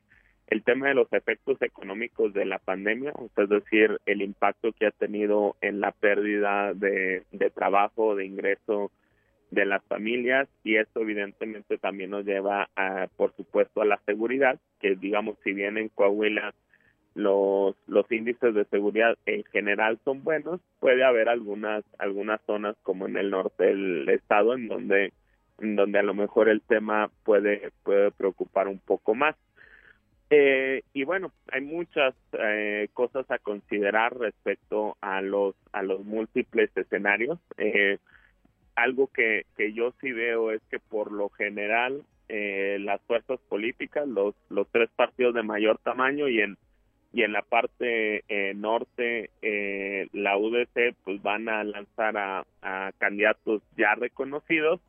el tema de los efectos económicos de la pandemia, es decir, el impacto que ha tenido en la pérdida de, trabajo, de ingreso de las familias y esto evidentemente también nos lleva, a, por supuesto, a la seguridad, que digamos, si bien en Coahuila los, los índices de seguridad en general son buenos, puede haber algunas, algunas zonas como en el norte del estado en donde, en donde a lo mejor el tema puede, puede preocupar un poco más. Eh, y bueno, hay muchas eh, cosas a considerar respecto a los a los múltiples escenarios. Eh, algo que, yo sí veo es que por lo general las fuerzas políticas, los los tres partidos de mayor tamaño y en y en la parte norte la UDC pues van a lanzar a candidatos ya reconocidos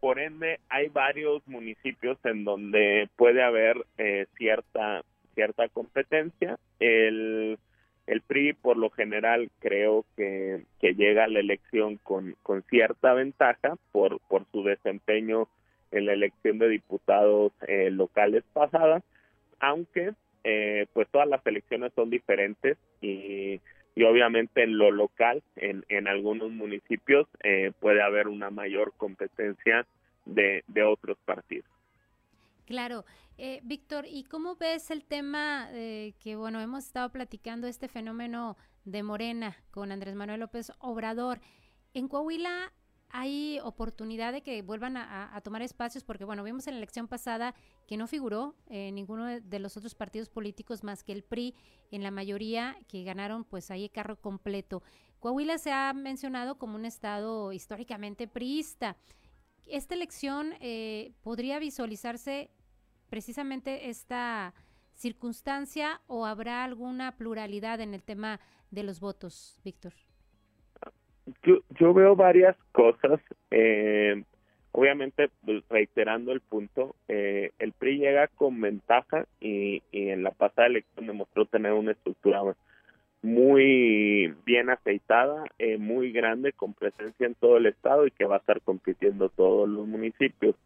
por ende hay varios municipios en donde puede haber eh, cierta cierta competencia. El el PRI por lo general creo que, que llega a la elección con, con cierta ventaja por por su desempeño en la elección de diputados eh, locales pasadas aunque eh, pues todas las elecciones son diferentes y y obviamente en lo local, en, en algunos municipios, eh, puede haber una mayor competencia de, de otros partidos. Claro. Eh, Víctor, ¿y cómo ves el tema eh, que, bueno, hemos estado platicando este fenómeno de Morena con Andrés Manuel López Obrador? En Coahuila hay oportunidad de que vuelvan a, tomar espacios porque, bueno, vimos en la elección pasada que no figuró eh, ninguno de los otros partidos políticos más que el PRI en la mayoría que ganaron pues ahí carro completo. Coahuila se ha mencionado como un estado históricamente priista. ¿Esta elección eh, podría visualizarse precisamente esta circunstancia o habrá alguna pluralidad en el tema de los votos, Víctor? Yo, veo varias cosas. Eh, obviamente, pues, reiterando el punto, eh, el PRI llega con ventaja y, en la pasada elección demostró tener una estructura muy bien aceitada, eh, muy grande, con presencia en todo el estado y que va a estar compitiendo todos los municipios.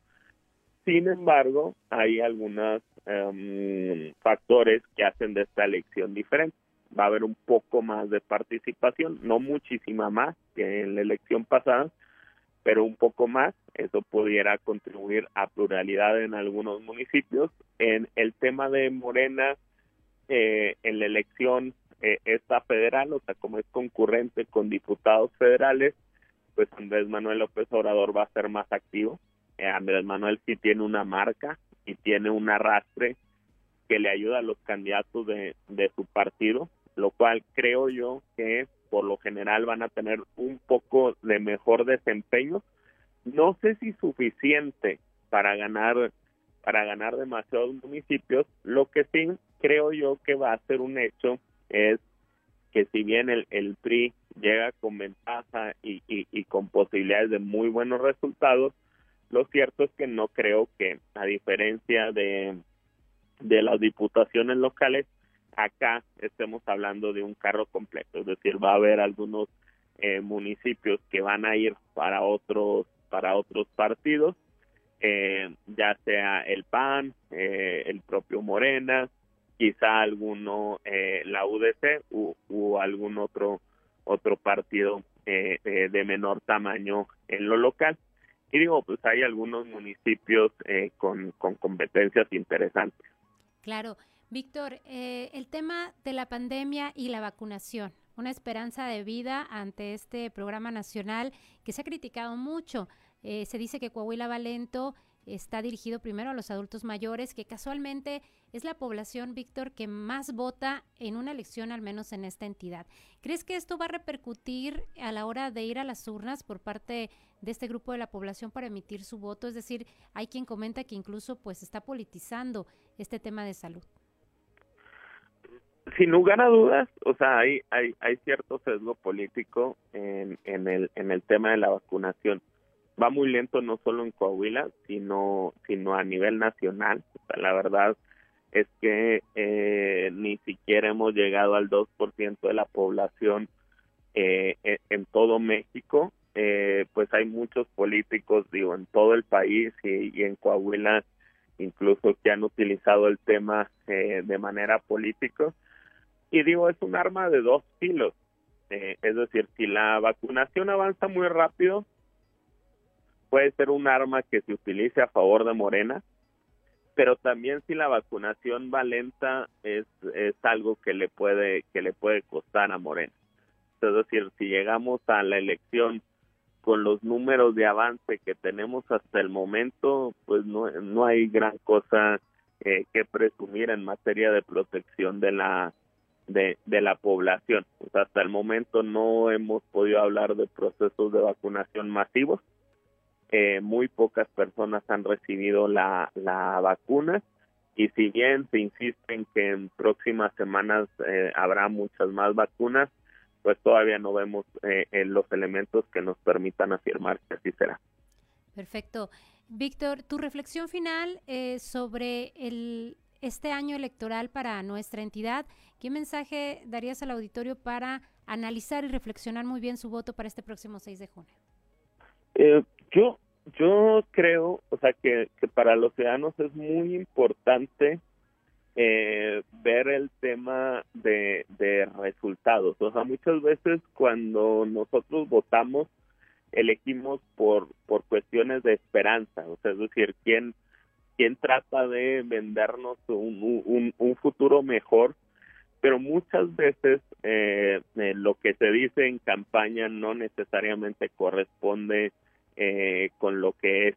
Sin embargo, hay algunos em, factores que hacen de esta elección diferente va a haber un poco más de participación, no muchísima más que en la elección pasada, pero un poco más. Eso pudiera contribuir a pluralidad en algunos municipios. En el tema de Morena, eh, en la elección eh, esta federal, o sea, como es concurrente con diputados federales, pues Andrés Manuel López Obrador va a ser más activo. Eh, Andrés Manuel sí tiene una marca y tiene un arrastre que le ayuda a los candidatos de, de su partido lo cual creo yo que por lo general van a tener un poco de mejor desempeño. No sé si suficiente para ganar para ganar demasiados municipios. Lo que sí creo yo que va a ser un hecho es que si bien el, el PRI llega con ventaja y, y, y con posibilidades de muy buenos resultados, lo cierto es que no creo que, a diferencia de, de las diputaciones locales, acá estemos hablando de un carro completo, es decir, va a haber algunos eh, municipios que van a ir para otros para otros partidos. eh, ya sea el PAN, eh, el propio Morena, quizá alguno eh, la UDC u, algún otro otro partido de menor tamaño en lo local. Y digo, pues hay algunos municipios con, con competencias interesantes. Claro. Víctor, el tema de la pandemia y la vacunación, una esperanza de vida ante este programa nacional que se ha criticado mucho. Eh, se dice que Coahuila Valento está dirigido primero a los adultos mayores, que casualmente es la población, Víctor, que más vota en una elección, al menos en esta entidad. ¿Crees que esto va a repercutir a la hora de ir a las urnas por parte de este grupo de la población para emitir su voto? Es decir, hay quien comenta que incluso pues está politizando este tema de salud. Sin lugar a dudas, o sea, hay, hay, hay cierto sesgo político en, en, el, en el tema de la vacunación va muy lento no solo en Coahuila, sino, sino a nivel nacional. la verdad es que eh, ni siquiera hemos llegado al 2% de la población eh, en, todo México. Eh, pues hay muchos políticos, digo, en todo el país y, en Coahuila incluso que han utilizado el tema de manera política. Y digo, es un arma de dos filos. es decir, si la vacunación avanza muy rápido, puede ser un arma que se utilice a favor de Morena, pero también si la vacunación va lenta es, es algo que le puede que le puede costar a Morena. Es decir, si llegamos a la elección con los números de avance que tenemos hasta el momento, pues no, no hay gran cosa eh, que presumir en materia de protección de la de, la población. hasta el momento no hemos podido hablar de procesos de vacunación masivos eh, muy pocas personas han recibido la, la vacuna y si bien se insiste en que en próximas semanas eh, habrá muchas más vacunas, pues todavía no vemos eh, los elementos que nos permitan afirmar que así será. Perfecto. Víctor, tu reflexión final sobre el, este año electoral para nuestra entidad, ¿qué mensaje darías al auditorio para analizar y reflexionar muy bien su voto para este próximo 6 de junio? yo yo creo, o sea, que, que para los ciudadanos es muy importante eh, ver el tema de, de resultados. O sea, muchas veces cuando nosotros votamos, elegimos por, por cuestiones de esperanza, o sea, es decir, quién, quién trata de vendernos un, un, un futuro mejor, pero muchas veces eh, eh, lo que se dice en campaña no necesariamente corresponde eh, con lo que es.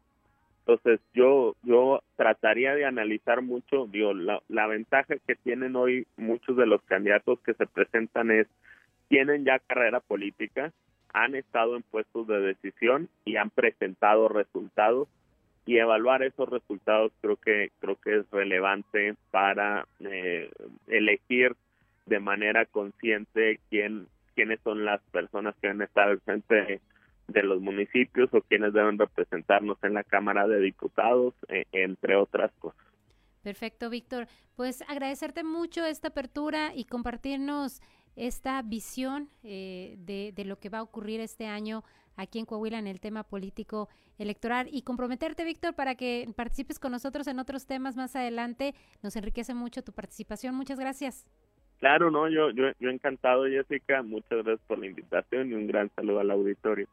Entonces yo yo trataría de analizar mucho, digo, la, la ventaja que tienen hoy muchos de los candidatos que se presentan es tienen ya carrera política, han estado en puestos de decisión y han presentado resultados y evaluar esos resultados creo que creo que es relevante para eh, elegir de manera consciente quién quiénes son las personas que han estado al frente de los municipios o quienes deben representarnos en la Cámara de Diputados, eh, entre otras cosas. Perfecto, Víctor. Pues agradecerte mucho esta apertura y compartirnos esta visión eh, de, de, lo que va a ocurrir este año aquí en Coahuila en el tema político electoral y comprometerte, Víctor, para que participes con nosotros en otros temas más adelante. Nos enriquece mucho tu participación. Muchas gracias. Claro, no, yo, yo, yo encantado, Jessica. Muchas gracias por la invitación y un gran saludo al auditorio.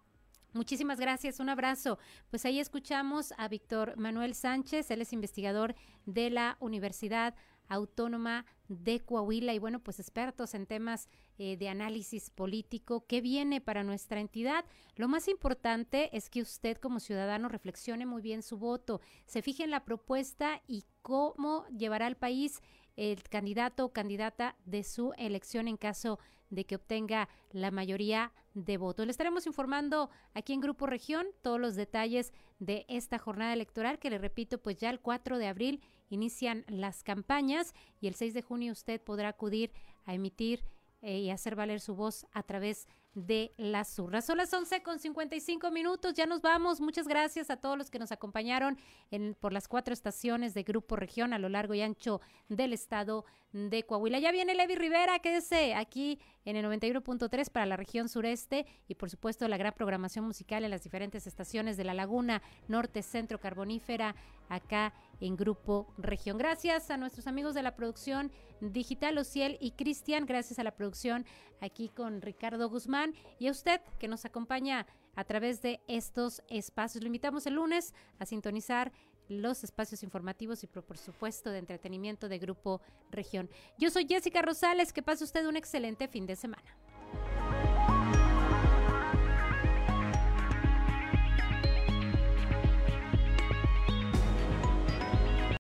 Muchísimas gracias, un abrazo. Pues ahí escuchamos a Víctor Manuel Sánchez, él es investigador de la Universidad Autónoma de Coahuila y bueno, pues expertos en temas eh, de análisis político. ¿Qué viene para nuestra entidad? Lo más importante es que usted como ciudadano reflexione muy bien su voto, se fije en la propuesta y cómo llevará al país el candidato o candidata de su elección en caso de que obtenga la mayoría de votos. Le estaremos informando aquí en Grupo Región todos los detalles de esta jornada electoral que le repito, pues ya el 4 de abril inician las campañas y el 6 de junio usted podrá acudir a emitir eh, y hacer valer su voz a través de las urnas. Son las 11 con 55 minutos, ya nos vamos. Muchas gracias a todos los que nos acompañaron en, por las cuatro estaciones de Grupo Región a lo largo y ancho del estado de Coahuila. Ya viene Levi Rivera, quédese aquí en el 91.3 para la región sureste y por supuesto la gran programación musical en las diferentes estaciones de la Laguna Norte, Centro Carbonífera, acá en Grupo Región. Gracias a nuestros amigos de la producción digital, Ociel y Cristian, gracias a la producción aquí con Ricardo Guzmán y a usted que nos acompaña a través de estos espacios. Lo invitamos el lunes a sintonizar los espacios informativos y por supuesto de entretenimiento de Grupo Región. Yo soy Jessica Rosales, que pase usted un excelente fin de semana.